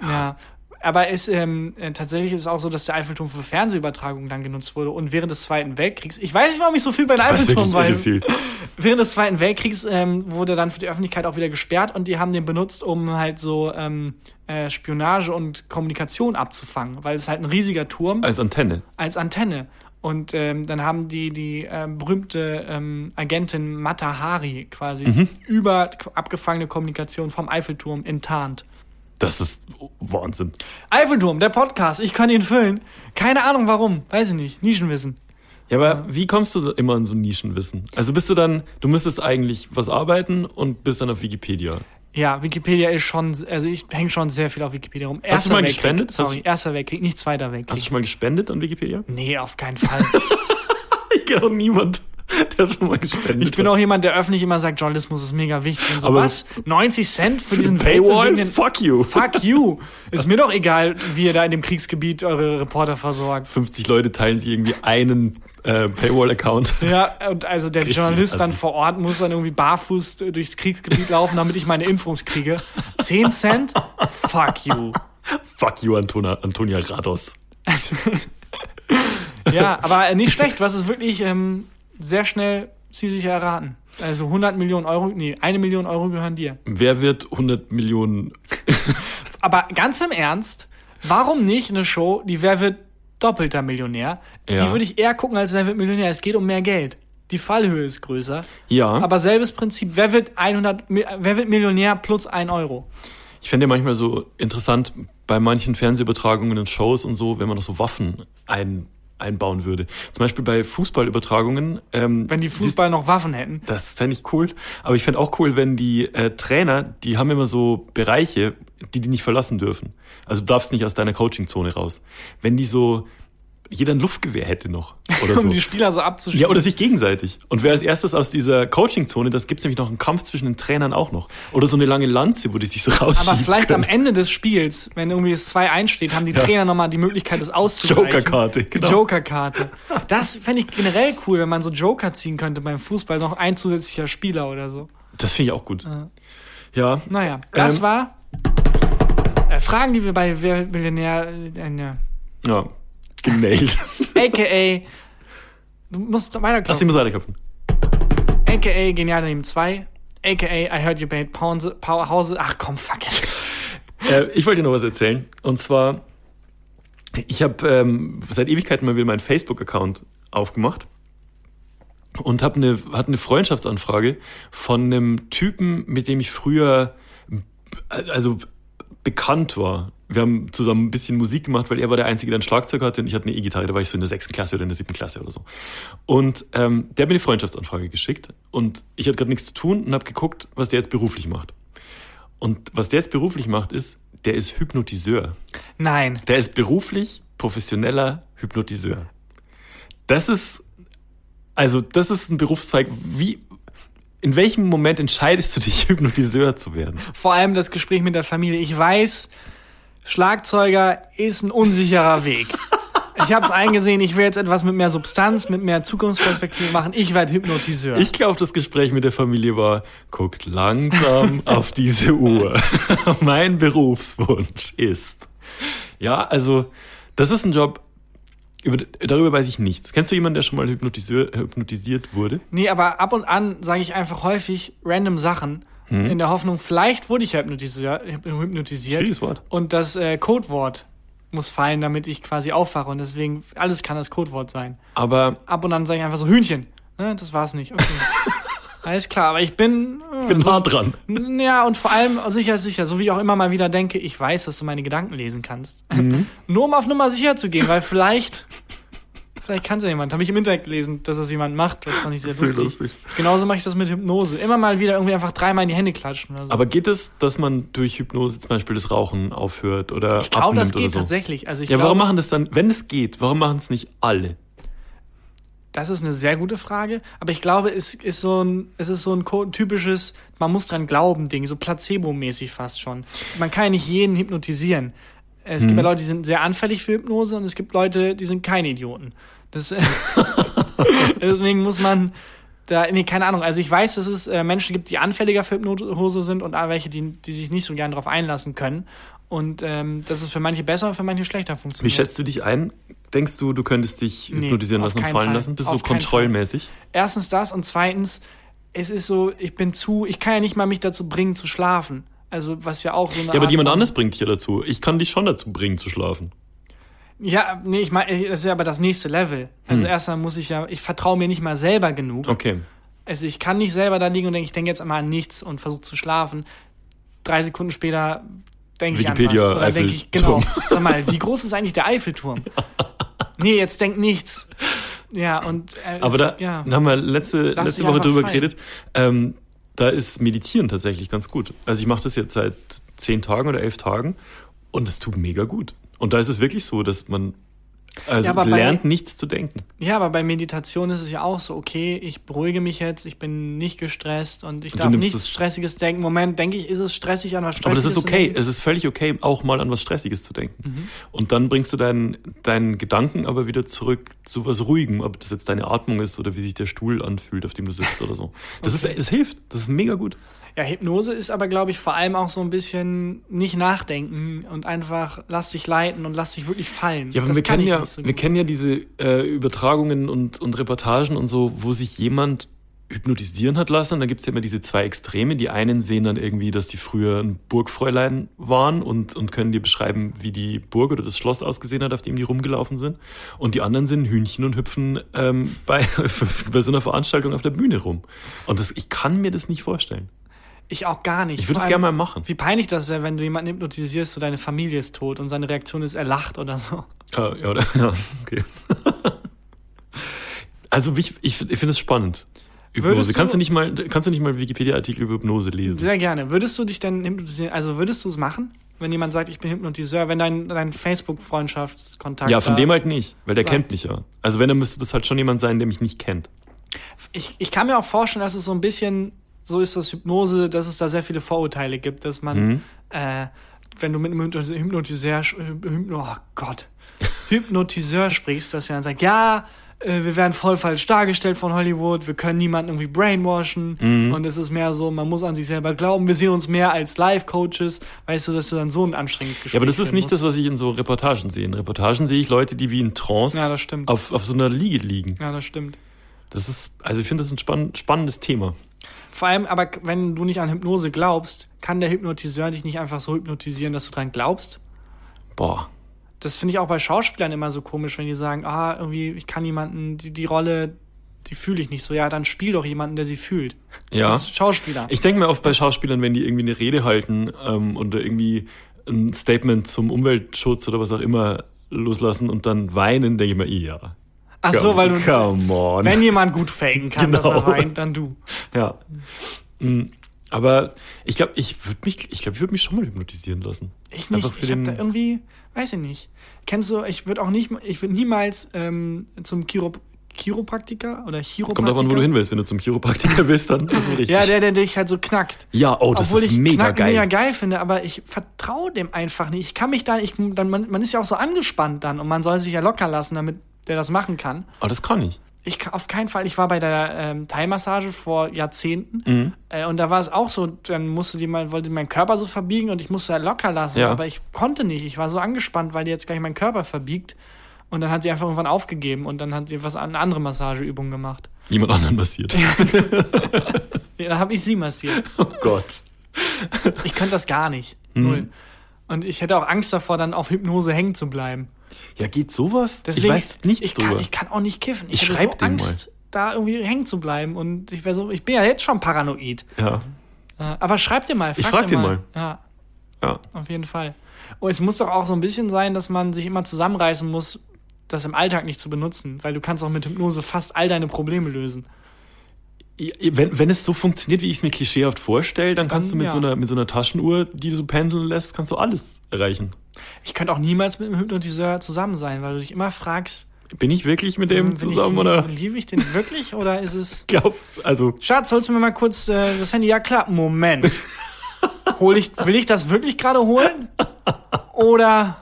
A: Ja. Aber es, ähm, äh, tatsächlich ist es auch so, dass der Eiffelturm für Fernsehübertragungen dann genutzt wurde. Und während des Zweiten Weltkriegs, ich weiß nicht, warum ich so viel bei den
B: weiß
A: Eiffelturm
B: wirklich
A: weiß.
B: viel.
A: Während des Zweiten Weltkriegs ähm, wurde dann für die Öffentlichkeit auch wieder gesperrt und die haben den benutzt, um halt so ähm, äh, Spionage und Kommunikation abzufangen, weil es halt ein riesiger Turm
B: Als Antenne.
A: als Antenne. Und ähm, dann haben die die ähm, berühmte ähm, Agentin Mata Hari quasi über k- abgefangene Kommunikation vom Eiffelturm enttarnt.
B: Das ist Wahnsinn.
A: Eiffelturm, der Podcast, ich kann ihn füllen. Keine Ahnung warum, weiß ich nicht. Nischenwissen.
B: Ja, aber wie kommst du immer an so Nischenwissen? Also bist du dann, du müsstest eigentlich was arbeiten und bist dann auf Wikipedia.
A: Ja, Wikipedia ist schon, also ich hänge schon sehr viel auf Wikipedia rum.
B: Hast du mal
A: Weltkrieg,
B: gespendet?
A: Sorry, erster Weltkrieg, nicht zweiter Weltkrieg.
B: Hast du schon mal gespendet an Wikipedia?
A: nee, auf keinen Fall.
B: Ich auch niemand, der schon mal gespendet
A: Ich bin auch jemand, der öffentlich immer sagt, Journalismus ist mega wichtig. Und so,
B: Aber
A: was? 90 Cent für diesen
B: Paywall? Fuck you.
A: Fuck you. Ist mir doch egal, wie ihr da in dem Kriegsgebiet eure Reporter versorgt.
B: 50 Leute teilen sich irgendwie einen äh, Paywall-Account.
A: Ja, und also der
B: Richtig,
A: Journalist dann
B: also-
A: vor Ort muss dann irgendwie barfuß durchs Kriegsgebiet laufen, damit ich meine Infos kriege. 10 Cent? Fuck you.
B: Fuck you, Antona, Antonia Rados.
A: Also, ja, aber nicht schlecht. Was ist wirklich ähm, sehr schnell zielsicher erraten. Also 100 Millionen Euro, nee, eine Million Euro gehören dir.
B: Wer wird 100 Millionen?
A: Aber ganz im Ernst, warum nicht eine Show, die Wer wird doppelter Millionär?
B: Ja.
A: Die würde ich eher gucken als Wer wird Millionär. Es geht um mehr Geld. Die Fallhöhe ist größer.
B: Ja,
A: Aber selbes Prinzip. Wer wird 100, Mi- wer wird Millionär plus 1 Euro?
B: ich fände ja manchmal so interessant bei manchen Fernsehübertragungen und Shows und so, wenn man noch so Waffen ein, einbauen würde. Zum Beispiel bei Fußballübertragungen. Ähm,
A: Wenn die Fußball noch Waffen hätten.
B: Das fände ich cool. Aber ich fände auch cool, wenn die äh, Trainer, die haben immer so Bereiche, die die nicht verlassen dürfen. Also du darfst nicht aus deiner Coachingzone raus. Wenn die so jeder ein Luftgewehr hätte noch. Oder
A: um
B: so.
A: die Spieler so abzuschießen.
B: Ja, oder sich gegenseitig. Und wer als erstes aus dieser Coaching-Zone, das gibt es nämlich noch einen Kampf zwischen den Trainern auch noch. Oder so eine lange Lanze, wo die sich so rausschieben
A: Aber vielleicht
B: können.
A: am Ende des Spiels, wenn irgendwie es 2-1 steht, haben die Trainer nochmal die Möglichkeit, das auszugleichen.
B: Joker-Karte,
A: Die
B: genau.
A: Joker-Karte. Das fände ich generell cool, wenn man so Joker ziehen könnte beim Fußball. Noch ein zusätzlicher Spieler oder so.
B: Das finde ich auch gut. Ja.
A: Naja, das
B: Ähm.
A: war äh, Fragen, die wir bei Wer Millionär äh, äh,
B: Ja. Genailt.
A: AKA Du musst
B: Lass
A: weiterkommen.
B: die muss weiterklopfen.
A: AKA Genial daneben 2. AKA I heard you made. Pause. Ach komm, fuck it.
B: Äh, ich wollte dir noch was erzählen. Und zwar, ich habe ähm, seit Ewigkeiten mal wieder meinen Facebook-Account aufgemacht und habe eine, hatte eine Freundschaftsanfrage von einem Typen, mit dem ich früher also bekannt war. Wir haben zusammen ein bisschen Musik gemacht, weil er war der Einzige, der ein Schlagzeug hatte und ich hatte eine E-Gitarre, da war ich so in der sechsten Klasse oder in der siebten Klasse oder so. Und ähm, der hat mir eine Freundschaftsanfrage geschickt und ich hatte gerade nichts zu tun und habe geguckt, was der jetzt beruflich macht. Und was der jetzt beruflich macht, ist, der ist Hypnotiseur.
A: Nein.
B: Der ist beruflich professioneller Hypnotiseur. Das ist, also, das ist ein Berufszweig. Wie, in welchem Moment entscheidest du dich, Hypnotiseur zu werden?
A: Vor allem das Gespräch mit der Familie. Ich weiß, Schlagzeuger ist ein unsicherer Weg. Ich habe es eingesehen, ich will jetzt etwas mit mehr Substanz, mit mehr Zukunftsperspektive machen. Ich werde Hypnotiseur.
B: Ich glaube, das Gespräch mit der Familie war, guckt langsam auf diese Uhr. mein Berufswunsch ist. Ja, also, das ist ein Job, über, darüber weiß ich nichts. Kennst du jemanden, der schon mal hypnotisiert wurde?
A: nee, aber ab und an sage ich einfach häufig random Sachen
B: Hm?
A: in der Hoffnung, vielleicht wurde ich hypnotisiert.
B: Schwieriges Wort.
A: Und das äh, Codewort muss fallen, damit ich quasi aufwache. Und deswegen, alles kann das Codewort sein.
B: Aber
A: Ab und an sage ich einfach so Hühnchen. Ne, das war's nicht. Okay. Alles klar, aber ich bin. äh,
B: ich bin
A: so,
B: nah dran.
A: Ja, und vor allem sicher ist sicher, so wie ich auch immer mal wieder denke, ich weiß, dass du meine Gedanken lesen kannst.
B: Mhm.
A: Nur um auf Nummer sicher zu gehen, weil vielleicht, vielleicht kann es ja jemand. Habe ich im Internet gelesen, dass das jemand macht. Das fand ich sehr
B: Sehr
A: lustig.
B: lustig.
A: Genauso mache ich das mit Hypnose. Immer mal wieder irgendwie einfach dreimal in die Hände klatschen oder so.
B: Aber geht es, dass man durch Hypnose zum Beispiel das Rauchen aufhört oder
A: ich glaube, das geht
B: so?
A: tatsächlich. Also ich
B: Ja,
A: glaube,
B: warum machen das dann, wenn es geht, warum machen es nicht alle?
A: Das ist eine sehr gute Frage, aber ich glaube, es ist so ein, es ist so ein typisches, man muss dran glauben Ding, so Placebo-mäßig fast schon. Man kann ja nicht jeden hypnotisieren. Es gibt ja Leute, die sind sehr anfällig für Hypnose und es gibt Leute, die sind keine Idioten. Das, deswegen muss man da, nee, keine Ahnung. Also ich weiß, dass es äh, Menschen gibt, die anfälliger für Hypnose sind und auch welche, die, die sich nicht so gern darauf einlassen können. Und ähm, das ist für manche besser und für manche schlechter
B: Wie
A: funktioniert.
B: schätzt du dich ein? Denkst du, du könntest dich
A: Nee,
B: hypnotisieren lassen und fallen
A: Fall.
B: lassen? Bist du
A: Auf
B: so kontrollmäßig?
A: erstens das und zweitens, es ist so, ich bin zu, ich kann ja nicht mal mich dazu bringen zu schlafen. Also was ja auch so eine
B: Ja, aber
A: Art
B: jemand
A: von-
B: anderes bringt dich ja dazu. Ich kann dich schon dazu bringen zu schlafen.
A: Ja, nee, ich meine, das ist ja aber das nächste Level. Also
B: Hm.
A: erstmal muss ich ja, ich vertraue mir nicht mal selber genug.
B: Okay.
A: Also ich kann nicht selber da liegen und denke, ich denke jetzt einmal an nichts und versuche zu schlafen. Drei Sekunden später denke ich an
B: Wikipedia,
A: was. Oder denke ich, genau. Sag mal, wie groß ist eigentlich der Eiffelturm? nee, jetzt denk nichts. Ja, und äh,
B: Aber da,
A: ja.
B: haben wir letzte,
A: Lass
B: letzte Woche drüber
A: fallen.
B: geredet. Ähm, da ist Meditieren tatsächlich ganz gut. Also ich mache das jetzt seit zehn Tagen oder elf Tagen und es tut mega gut. Und da ist es wirklich so, dass man also
A: Ja, aber bei-
B: lernt, nichts zu denken.
A: Ja, aber bei Meditation ist es ja auch so, okay, ich beruhige mich jetzt, ich bin nicht gestresst und ich
B: Und
A: darf nichts Stressiges denken. Moment, denke ich, ist es stressig an was
B: Aber
A: Stressiges?
B: das ist okay. Es ist völlig okay, auch mal an was Stressiges zu denken.
A: Mhm.
B: Und dann bringst du deinen, deinen Gedanken aber wieder zurück zu was Ruhigem, ob das jetzt deine Atmung ist oder wie sich der Stuhl anfühlt, auf dem du sitzt oder so. Das
A: Okay.
B: ist, es hilft. Das ist mega gut.
A: Ja, Hypnose ist aber, glaube ich, vor allem auch so ein bisschen nicht nachdenken und einfach lass dich leiten und lass dich wirklich fallen.
B: Ja, aber
A: Das
B: wir kennen ja,
A: so
B: wir kennen ja diese äh, Übertragungen und, und Reportagen und so, wo sich jemand hypnotisieren hat lassen. Und da gibt es ja immer diese zwei Extreme. Die einen sehen dann irgendwie, dass die früher ein Burgfräulein waren und, und können dir beschreiben, wie die Burg oder das Schloss ausgesehen hat, auf dem die rumgelaufen sind. Und die anderen sind Hühnchen und hüpfen ähm, bei, bei so einer Veranstaltung auf der Bühne rum. Und das, ich kann mir das nicht vorstellen.
A: Ich auch gar nicht.
B: Ich würde es gerne mal machen.
A: Wie peinlich das wäre, wenn du jemanden hypnotisierst, so deine Familie ist tot und seine Reaktion ist, er lacht oder so.
B: Ja, ja, oder? ja okay. also ich, ich, ich finde es spannend. Hypnose.
A: Würdest du-
B: kannst, du nicht mal, kannst du nicht mal Wikipedia-Artikel über Hypnose lesen?
A: Sehr gerne. Würdest du dich denn hypnotisieren, also würdest du es machen? wenn jemand sagt, ich bin Hypnotiseur, wenn dein, dein Facebook-Freundschaftskontakt.
B: Ja, von dem halt nicht, weil der sagt. kennt mich ja. Also wenn, dann müsste das halt schon jemand sein, der mich nicht kennt.
A: Ich, ich kann mir auch vorstellen, dass es so ein bisschen so ist, dass Hypnose, dass es da sehr viele Vorurteile gibt, dass man, mhm. äh, wenn du mit einem Hypnotiseur, Hypno, oh Gott, Hypnotiseur sprichst, dass er dann sagt, ja, äh, wir werden voll falsch dargestellt von Hollywood, wir können niemanden irgendwie brainwashen mhm. und es ist mehr so, man muss an sich selber glauben, wir sehen uns mehr als Life-Coaches, weißt du, dass du dann so ein anstrengendes Gespräch
B: Ja, aber das ist nicht musst. das, was ich in so Reportagen sehe. In Reportagen sehe ich Leute, die wie in Trance
A: ja, das.
B: Auf, auf so einer Liege liegen.
A: Ja, das stimmt.
B: Das ist, also ich finde das ein spann spannendes Thema.
A: Vor allem, aber wenn du nicht an Hypnose glaubst, kann der Hypnotiseur dich nicht einfach so hypnotisieren, dass du dran glaubst?
B: Boah
A: das finde ich auch bei Schauspielern immer so komisch, wenn die sagen, ah, irgendwie, ich kann jemanden, die, die Rolle, die fühle ich nicht so. Ja, dann spiel doch jemanden, der sie fühlt.
B: Ja.
A: Das ist Schauspieler.
B: Ich denke mir oft bei Schauspielern, wenn die irgendwie eine Rede halten ähm, und irgendwie ein Statement zum Umweltschutz oder was auch immer loslassen und dann weinen, denke ich mir, ja.
A: Ach so, weil du, come on. wenn jemand gut faken kann, genau. dass er weint, dann du.
B: Ja. Mhm. Aber ich glaube, ich würde mich, ich glaube, ich würde mich schon mal hypnotisieren lassen.
A: Ich nicht. ich habe da irgendwie, weiß ich nicht. Kennst du, ich würde auch nicht, ich würde niemals ähm, zum Chiro, Chiropraktiker oder Chiropraktiker.
B: Kommt davon, wo du hin willst. Wenn du zum Chiropraktiker bist, dann ist richtig.
A: ja, der, der dich halt so knackt.
B: Ja, oh, das Obwohl ist mega geil.
A: mega geil finde, aber ich vertraue dem einfach nicht. Ich kann mich da, ich, dann, man, man ist ja auch so angespannt dann und man soll sich ja locker lassen, damit der das machen kann.
B: Aber oh, das kann ich
A: ich auf keinen Fall. Ich war bei der ähm, Thai-Massage vor Jahrzehnten mhm. äh, und da war es auch so, dann musste die mal, wollte meinen Körper so verbiegen und ich musste ja locker lassen, ja. aber ich konnte nicht. Ich war so angespannt, weil die jetzt gleich meinen Körper verbiegt und dann hat sie einfach irgendwann aufgegeben und dann hat sie was eine andere Massageübung gemacht.
B: Jemand anderen massiert.
A: ja, dann habe ich sie massiert.
B: Oh Gott.
A: Ich könnte das gar nicht. Mhm. Null. Und ich hätte auch Angst davor, dann auf Hypnose hängen zu bleiben.
B: Ja, geht sowas?
A: Deswegen, ich weiß nichts ich drüber. Kann, ich kann auch nicht kiffen.
B: Ich, ich schreibe
A: so Angst, mal. da irgendwie hängen zu bleiben. Und ich wäre so, ich bin ja jetzt schon paranoid.
B: Ja.
A: Aber schreib dir mal.
B: Frag ich frag dir mal. mal.
A: Ja. Ja. Auf jeden Fall. Und es muss doch auch so ein bisschen sein, dass man sich immer zusammenreißen muss, das im Alltag nicht zu benutzen, weil du kannst auch mit Hypnose fast all deine Probleme lösen.
B: Wenn, wenn es so funktioniert, wie ich es mir klischeehaft vorstelle, dann kannst dann, du mit, ja. so einer, mit so einer Taschenuhr, die du so pendeln lässt, kannst du alles erreichen.
A: Ich könnte auch niemals mit einem Hypnotiseur zusammen sein, weil du dich immer fragst,
B: bin ich wirklich mit dem zusammen ich, oder?
A: Liebe ich den wirklich oder ist es?
B: Glaub, also.
A: Schatz, holst du mir mal kurz äh, das Handy? Ja klar. Moment. Hol ich, will ich das wirklich gerade holen? Oder?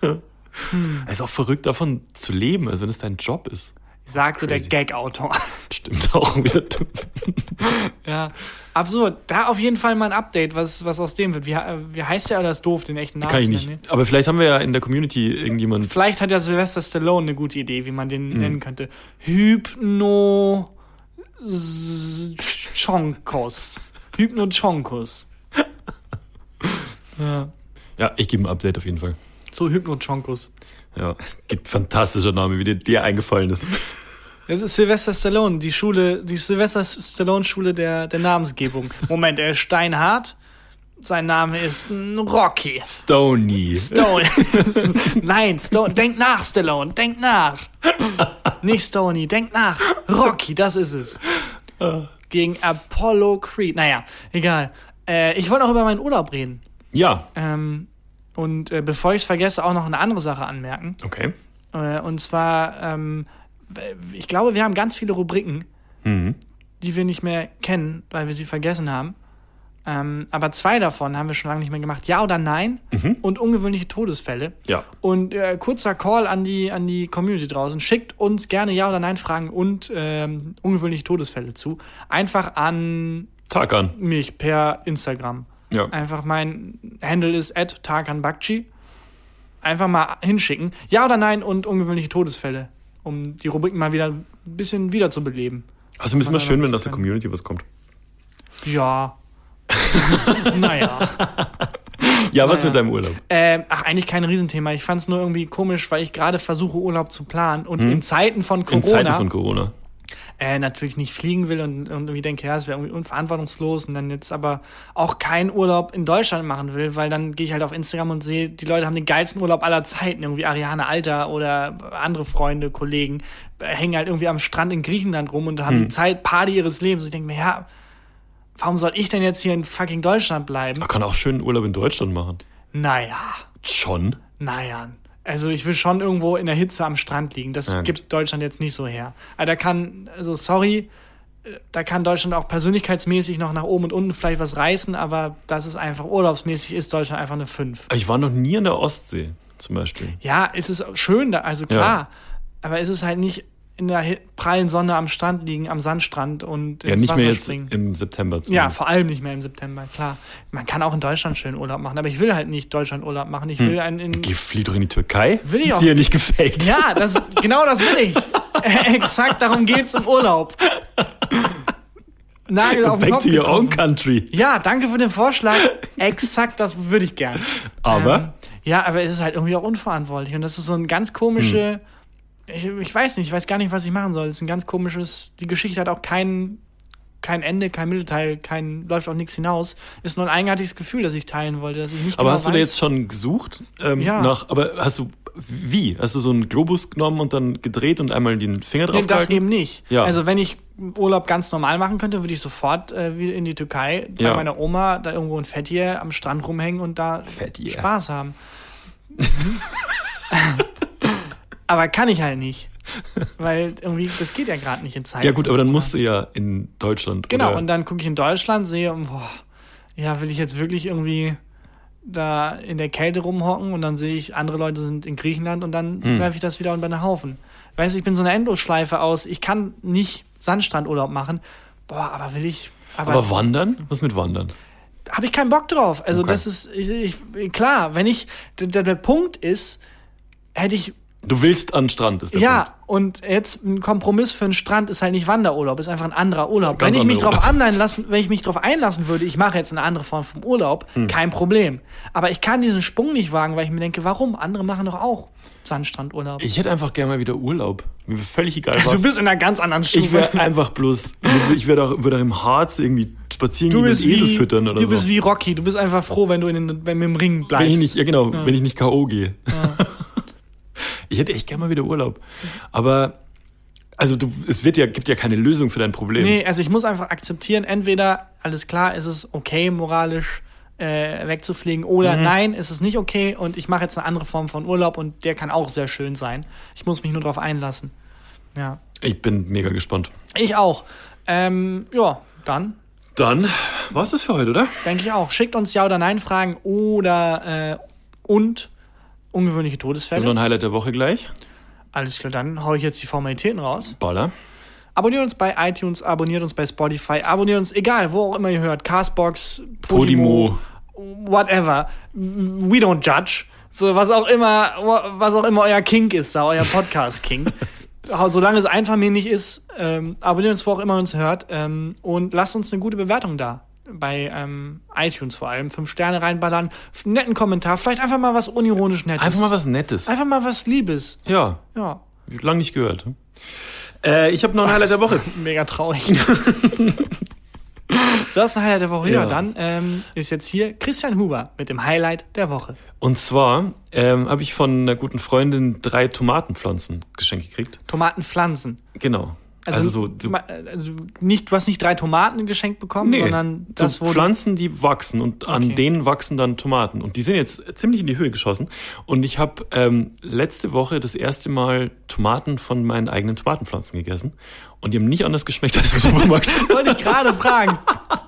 B: Hm. Es ist auch verrückt davon zu leben, also wenn es dein Job ist
A: sagte Crazy. der Gag-Autor.
B: Stimmt auch wieder.
A: ja, absurd. Da auf jeden Fall mal ein Update, was, was aus dem wird. Wie, wie heißt der oder ist doof, den echten Namen?
B: Kann ich nicht. Nennen? Aber vielleicht haben wir ja in der Community irgendjemand.
A: Vielleicht hat ja Sylvester Stallone eine gute Idee, wie man den mhm. nennen könnte. Hypno. Chonkos. Hypnochonkos.
B: ja. Ja, ich gebe ein Update auf jeden Fall.
A: Zu Hypnochonkos.
B: Ja, gibt fantastischer Name, wie dir, dir eingefallen ist.
A: Es ist Sylvester Stallone, die Schule, die Sylvester Stallone Schule der, der Namensgebung. Moment, er ist steinhart. Sein Name ist Rocky.
B: Stony.
A: Stone. Nein, Stone. Denk nach, Stallone. Denk nach. Nicht Stony. Denk nach. Rocky, das ist es. Gegen Apollo Creed. Naja, egal. Äh, ich wollte auch über meinen Urlaub reden.
B: Ja.
A: Ähm, und äh, bevor ich es vergesse, auch noch eine andere Sache anmerken.
B: Okay.
A: Äh, und zwar, ähm, ich glaube, wir haben ganz viele Rubriken, mhm. die wir nicht mehr kennen, weil wir sie vergessen haben. Ähm, aber zwei davon haben wir schon lange nicht mehr gemacht. Ja oder nein mhm. und ungewöhnliche Todesfälle.
B: Ja.
A: Und äh, kurzer Call an die, an die Community draußen. Schickt uns gerne Ja oder Nein Fragen und ähm, ungewöhnliche Todesfälle zu. Einfach an
B: Tag an.
A: mich per Instagram.
B: Ja.
A: Einfach mein Handle ist at Tarkanbakchi. Einfach mal hinschicken. Ja oder nein und ungewöhnliche Todesfälle. Um die Rubriken mal wieder ein bisschen wiederzubeleben.
B: Also ist immer schön, wenn aus der Community was kommt.
A: Ja. naja.
B: Ja, was naja. mit deinem Urlaub?
A: Äh, ach, eigentlich kein Riesenthema. Ich fand es nur irgendwie komisch, weil ich gerade versuche, Urlaub zu planen. Und hm? in Zeiten von Corona. In
B: Zeiten von Corona
A: äh, natürlich nicht fliegen will und, und irgendwie denke, ja, es wäre irgendwie unverantwortungslos und dann jetzt aber auch keinen Urlaub in Deutschland machen will, weil dann gehe ich halt auf Instagram und sehe, die Leute haben den geilsten Urlaub aller Zeiten, irgendwie Ariane Alter oder andere Freunde, Kollegen, äh, hängen halt irgendwie am Strand in Griechenland rum und haben hm. die Zeit, Party ihres Lebens. Und ich denke mir, ja, warum soll ich denn jetzt hier in fucking Deutschland bleiben?
B: Man kann auch schönen Urlaub in Deutschland machen.
A: Naja.
B: Schon?
A: Naja. Also ich will schon irgendwo in der Hitze am Strand liegen. Das ja, gibt Deutschland jetzt nicht so her. Aber da kann, also sorry, da kann Deutschland auch persönlichkeitsmäßig noch nach oben und unten vielleicht was reißen, aber das ist einfach urlaubsmäßig ist Deutschland einfach eine 5.
B: Ich war noch nie in der Ostsee zum Beispiel.
A: Ja, es ist schön da, also klar. Ja. Aber es ist halt nicht in der prallen Sonne am Strand liegen, am Sandstrand und
B: ja, nicht Wasser mehr jetzt springen. im September.
A: Zumindest. Ja, vor allem nicht mehr im September, klar. Man kann auch in Deutschland schön Urlaub machen, aber ich will halt nicht Deutschland Urlaub machen. Ich will hm. einen in.
B: Geh, flieh doch in die Türkei.
A: Will ich
B: auch.
A: Ist
B: dir nicht gefaked.
A: Ja, das, genau das will ich. Exakt darum geht's im Urlaub.
B: Nagel auf den Back Kopf to your own country.
A: Ja, danke für den Vorschlag. Exakt, das würde ich gern.
B: Aber? Ähm,
A: ja, aber es ist halt irgendwie auch unverantwortlich. Und das ist so ein ganz komische. Hm ich, ich weiß nicht, ich weiß gar nicht, was ich machen soll. Es ist ein ganz komisches, die Geschichte hat auch kein, kein Ende, kein Mittelteil, kein, läuft auch nichts hinaus. Ist nur ein eigenartiges Gefühl, das ich teilen wollte, dass ich nicht
B: Aber
A: genau
B: hast du da jetzt schon gesucht? Ähm, ja. Nach, aber hast du, wie? Hast du so einen Globus genommen und dann gedreht und einmal den Finger drauf nee,
A: das eben nicht. Ja. Also wenn ich Urlaub ganz normal machen könnte, würde ich sofort äh, wieder in die Türkei bei ja. meiner Oma da irgendwo in Fethiye am Strand rumhängen und da Fethiye. Spaß haben. Aber kann ich halt nicht. Weil irgendwie, das geht ja gerade nicht in Zeit.
B: Ja, gut, aber dann musst du ja in Deutschland.
A: Genau, oder? und dann gucke ich in Deutschland, sehe, boah, ja, will ich jetzt wirklich irgendwie da in der Kälte rumhocken und dann sehe ich, andere Leute sind in Griechenland und dann hm. werfe ich das wieder unter den Haufen. Weißt du, ich bin so eine Endlosschleife aus, ich kann nicht Sandstrandurlaub machen. Boah, aber will ich.
B: Aber, aber wandern? Was mit Wandern?
A: Habe ich keinen Bock drauf. Also, okay. das ist, ich, ich, klar, wenn ich, der, der Punkt ist, hätte ich
B: Du willst an den Strand, ist der
A: Ja,
B: Punkt.
A: und jetzt ein Kompromiss für einen Strand ist halt nicht Wanderurlaub, ist einfach ein anderer Urlaub. Ganz wenn ich mich darauf lassen, wenn ich mich darauf einlassen würde, ich mache jetzt eine andere Form vom Urlaub, hm. kein Problem. Aber ich kann diesen Sprung nicht wagen, weil ich mir denke, warum? Andere machen doch auch Sandstrandurlaub.
B: Ich hätte einfach gerne mal wieder Urlaub. Mir völlig egal was.
A: Du bist in einer ganz anderen Stufe.
B: Ich wäre einfach bloß, ich würde auch, würd auch im Harz irgendwie spazieren gehen und Esel wie, füttern oder
A: du
B: so.
A: Du bist wie Rocky, du bist einfach froh, wenn du in den, wenn im Ring bleibst.
B: Wenn ich nicht, ja genau, ja. wenn ich nicht K.O. gehe. Ja. Ich hätte echt gerne mal wieder Urlaub. Aber also du, es wird ja, gibt ja keine Lösung für dein Problem.
A: Nee, also ich muss einfach akzeptieren, entweder alles klar, ist es okay, moralisch äh, wegzufliegen, oder mhm. nein, ist es nicht okay und ich mache jetzt eine andere Form von Urlaub und der kann auch sehr schön sein. Ich muss mich nur darauf einlassen. Ja.
B: Ich bin mega gespannt.
A: Ich auch. Ähm, ja, dann.
B: Dann war es das für heute, oder?
A: Denke ich auch. Schickt uns Ja- oder Nein-Fragen oder äh, und ungewöhnliche Todesfälle.
B: Und noch ein Highlight der Woche gleich.
A: Alles klar, dann haue ich jetzt die Formalitäten raus.
B: Baller.
A: Abonniert uns bei iTunes, abonniert uns bei Spotify, abonniert uns, egal, wo auch immer ihr hört, Castbox, Podimo, Podimo. whatever. We don't judge. So, was auch immer, was auch immer euer Kink ist, da, euer Podcast-Kink. Solange es einfallmäßig ist, ähm, abonniert uns, wo auch immer ihr uns hört, ähm, und lasst uns eine gute Bewertung da bei ähm, iTunes vor allem fünf Sterne reinballern, einen netten Kommentar, vielleicht einfach mal was unironisch Nettes.
B: Einfach mal was Nettes.
A: Einfach mal was Liebes.
B: Ja. Ja. Lang nicht gehört. Äh, ich habe noch ein Highlight der Woche.
A: Mega traurig. Das ist ein Highlight der Woche. Ja, ja dann ähm, ist jetzt hier Christian Huber mit dem Highlight der Woche.
B: Und zwar ähm, habe ich von einer guten Freundin drei Tomatenpflanzen geschenkt gekriegt.
A: Tomatenpflanzen?
B: Genau.
A: Also, also, so, also nicht, du hast nicht drei Tomaten geschenkt bekommen, nee, sondern
B: das so Pflanzen, die wachsen und okay. an denen wachsen dann Tomaten. Und die sind jetzt ziemlich in die Höhe geschossen. Und ich habe ähm, letzte Woche das erste Mal Tomaten von meinen eigenen Tomatenpflanzen gegessen. Und die haben nicht anders geschmeckt als im Supermarkt.
A: Wollte ich gerade fragen.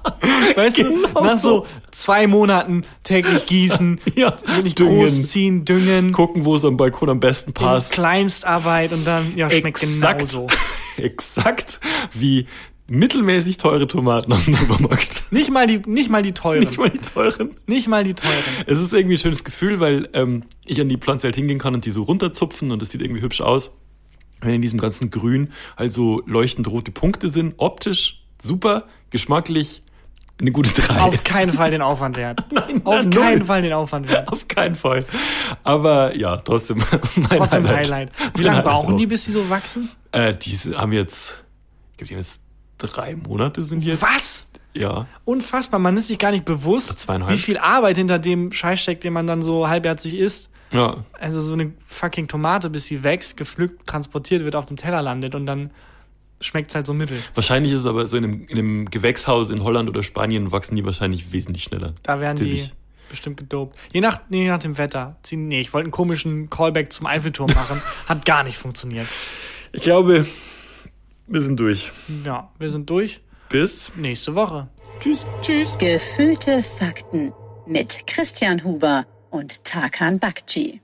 A: Weißt genau du, nach so zwei Monaten täglich gießen, ja, wirklich düngen, großziehen, düngen.
B: Gucken, wo es am Balkon am besten passt.
A: Kleinstarbeit und dann, ja, schmeckt exakt, genauso.
B: Exakt wie mittelmäßig teure Tomaten aus dem Supermarkt.
A: Nicht mal die, nicht mal die teuren.
B: Nicht mal die teuren.
A: Nicht mal die teuren.
B: Es ist irgendwie ein schönes Gefühl, weil ähm, ich an die Pflanze halt hingehen kann und die so runterzupfen und das sieht irgendwie hübsch aus. Wenn in diesem ganzen Grün halt so leuchtend rote Punkte sind, optisch super, geschmacklich eine gute 3.
A: Auf keinen Fall den Aufwand wert. Nein, Auf keinen null. Fall den Aufwand wert.
B: Auf keinen Fall. Aber ja, trotzdem
A: mein trotzdem Highlight. Highlight. Wie lange brauchen die, bis die so wachsen?
B: Äh, die haben jetzt, ich glaube, die haben jetzt drei Monate sind jetzt.
A: Was?
B: Ja.
A: Unfassbar. Man ist sich gar nicht bewusst, wie viel Arbeit hinter dem Scheiß steckt, den man dann so halbherzig isst.
B: Ja.
A: Also so eine fucking Tomate, bis sie wächst, gepflückt, transportiert wird, auf dem Teller landet und dann schmeckt es halt so mittel.
B: Wahrscheinlich ist es aber so in einem, in einem, Gewächshaus in Holland oder Spanien wachsen die wahrscheinlich wesentlich schneller.
A: Da werden Ziemlich. die bestimmt gedopt. Je nach, je nach dem Wetter. Nee, ich wollte einen komischen Callback zum Eiffelturm machen. Hat gar nicht funktioniert.
B: Ich glaube, wir sind durch.
A: Ja, wir sind durch.
B: Bis
A: nächste Woche.
B: Tschüss.
A: Tschüss.
C: Gefühlte Fakten mit Christian Huber und Tarkan Bakci.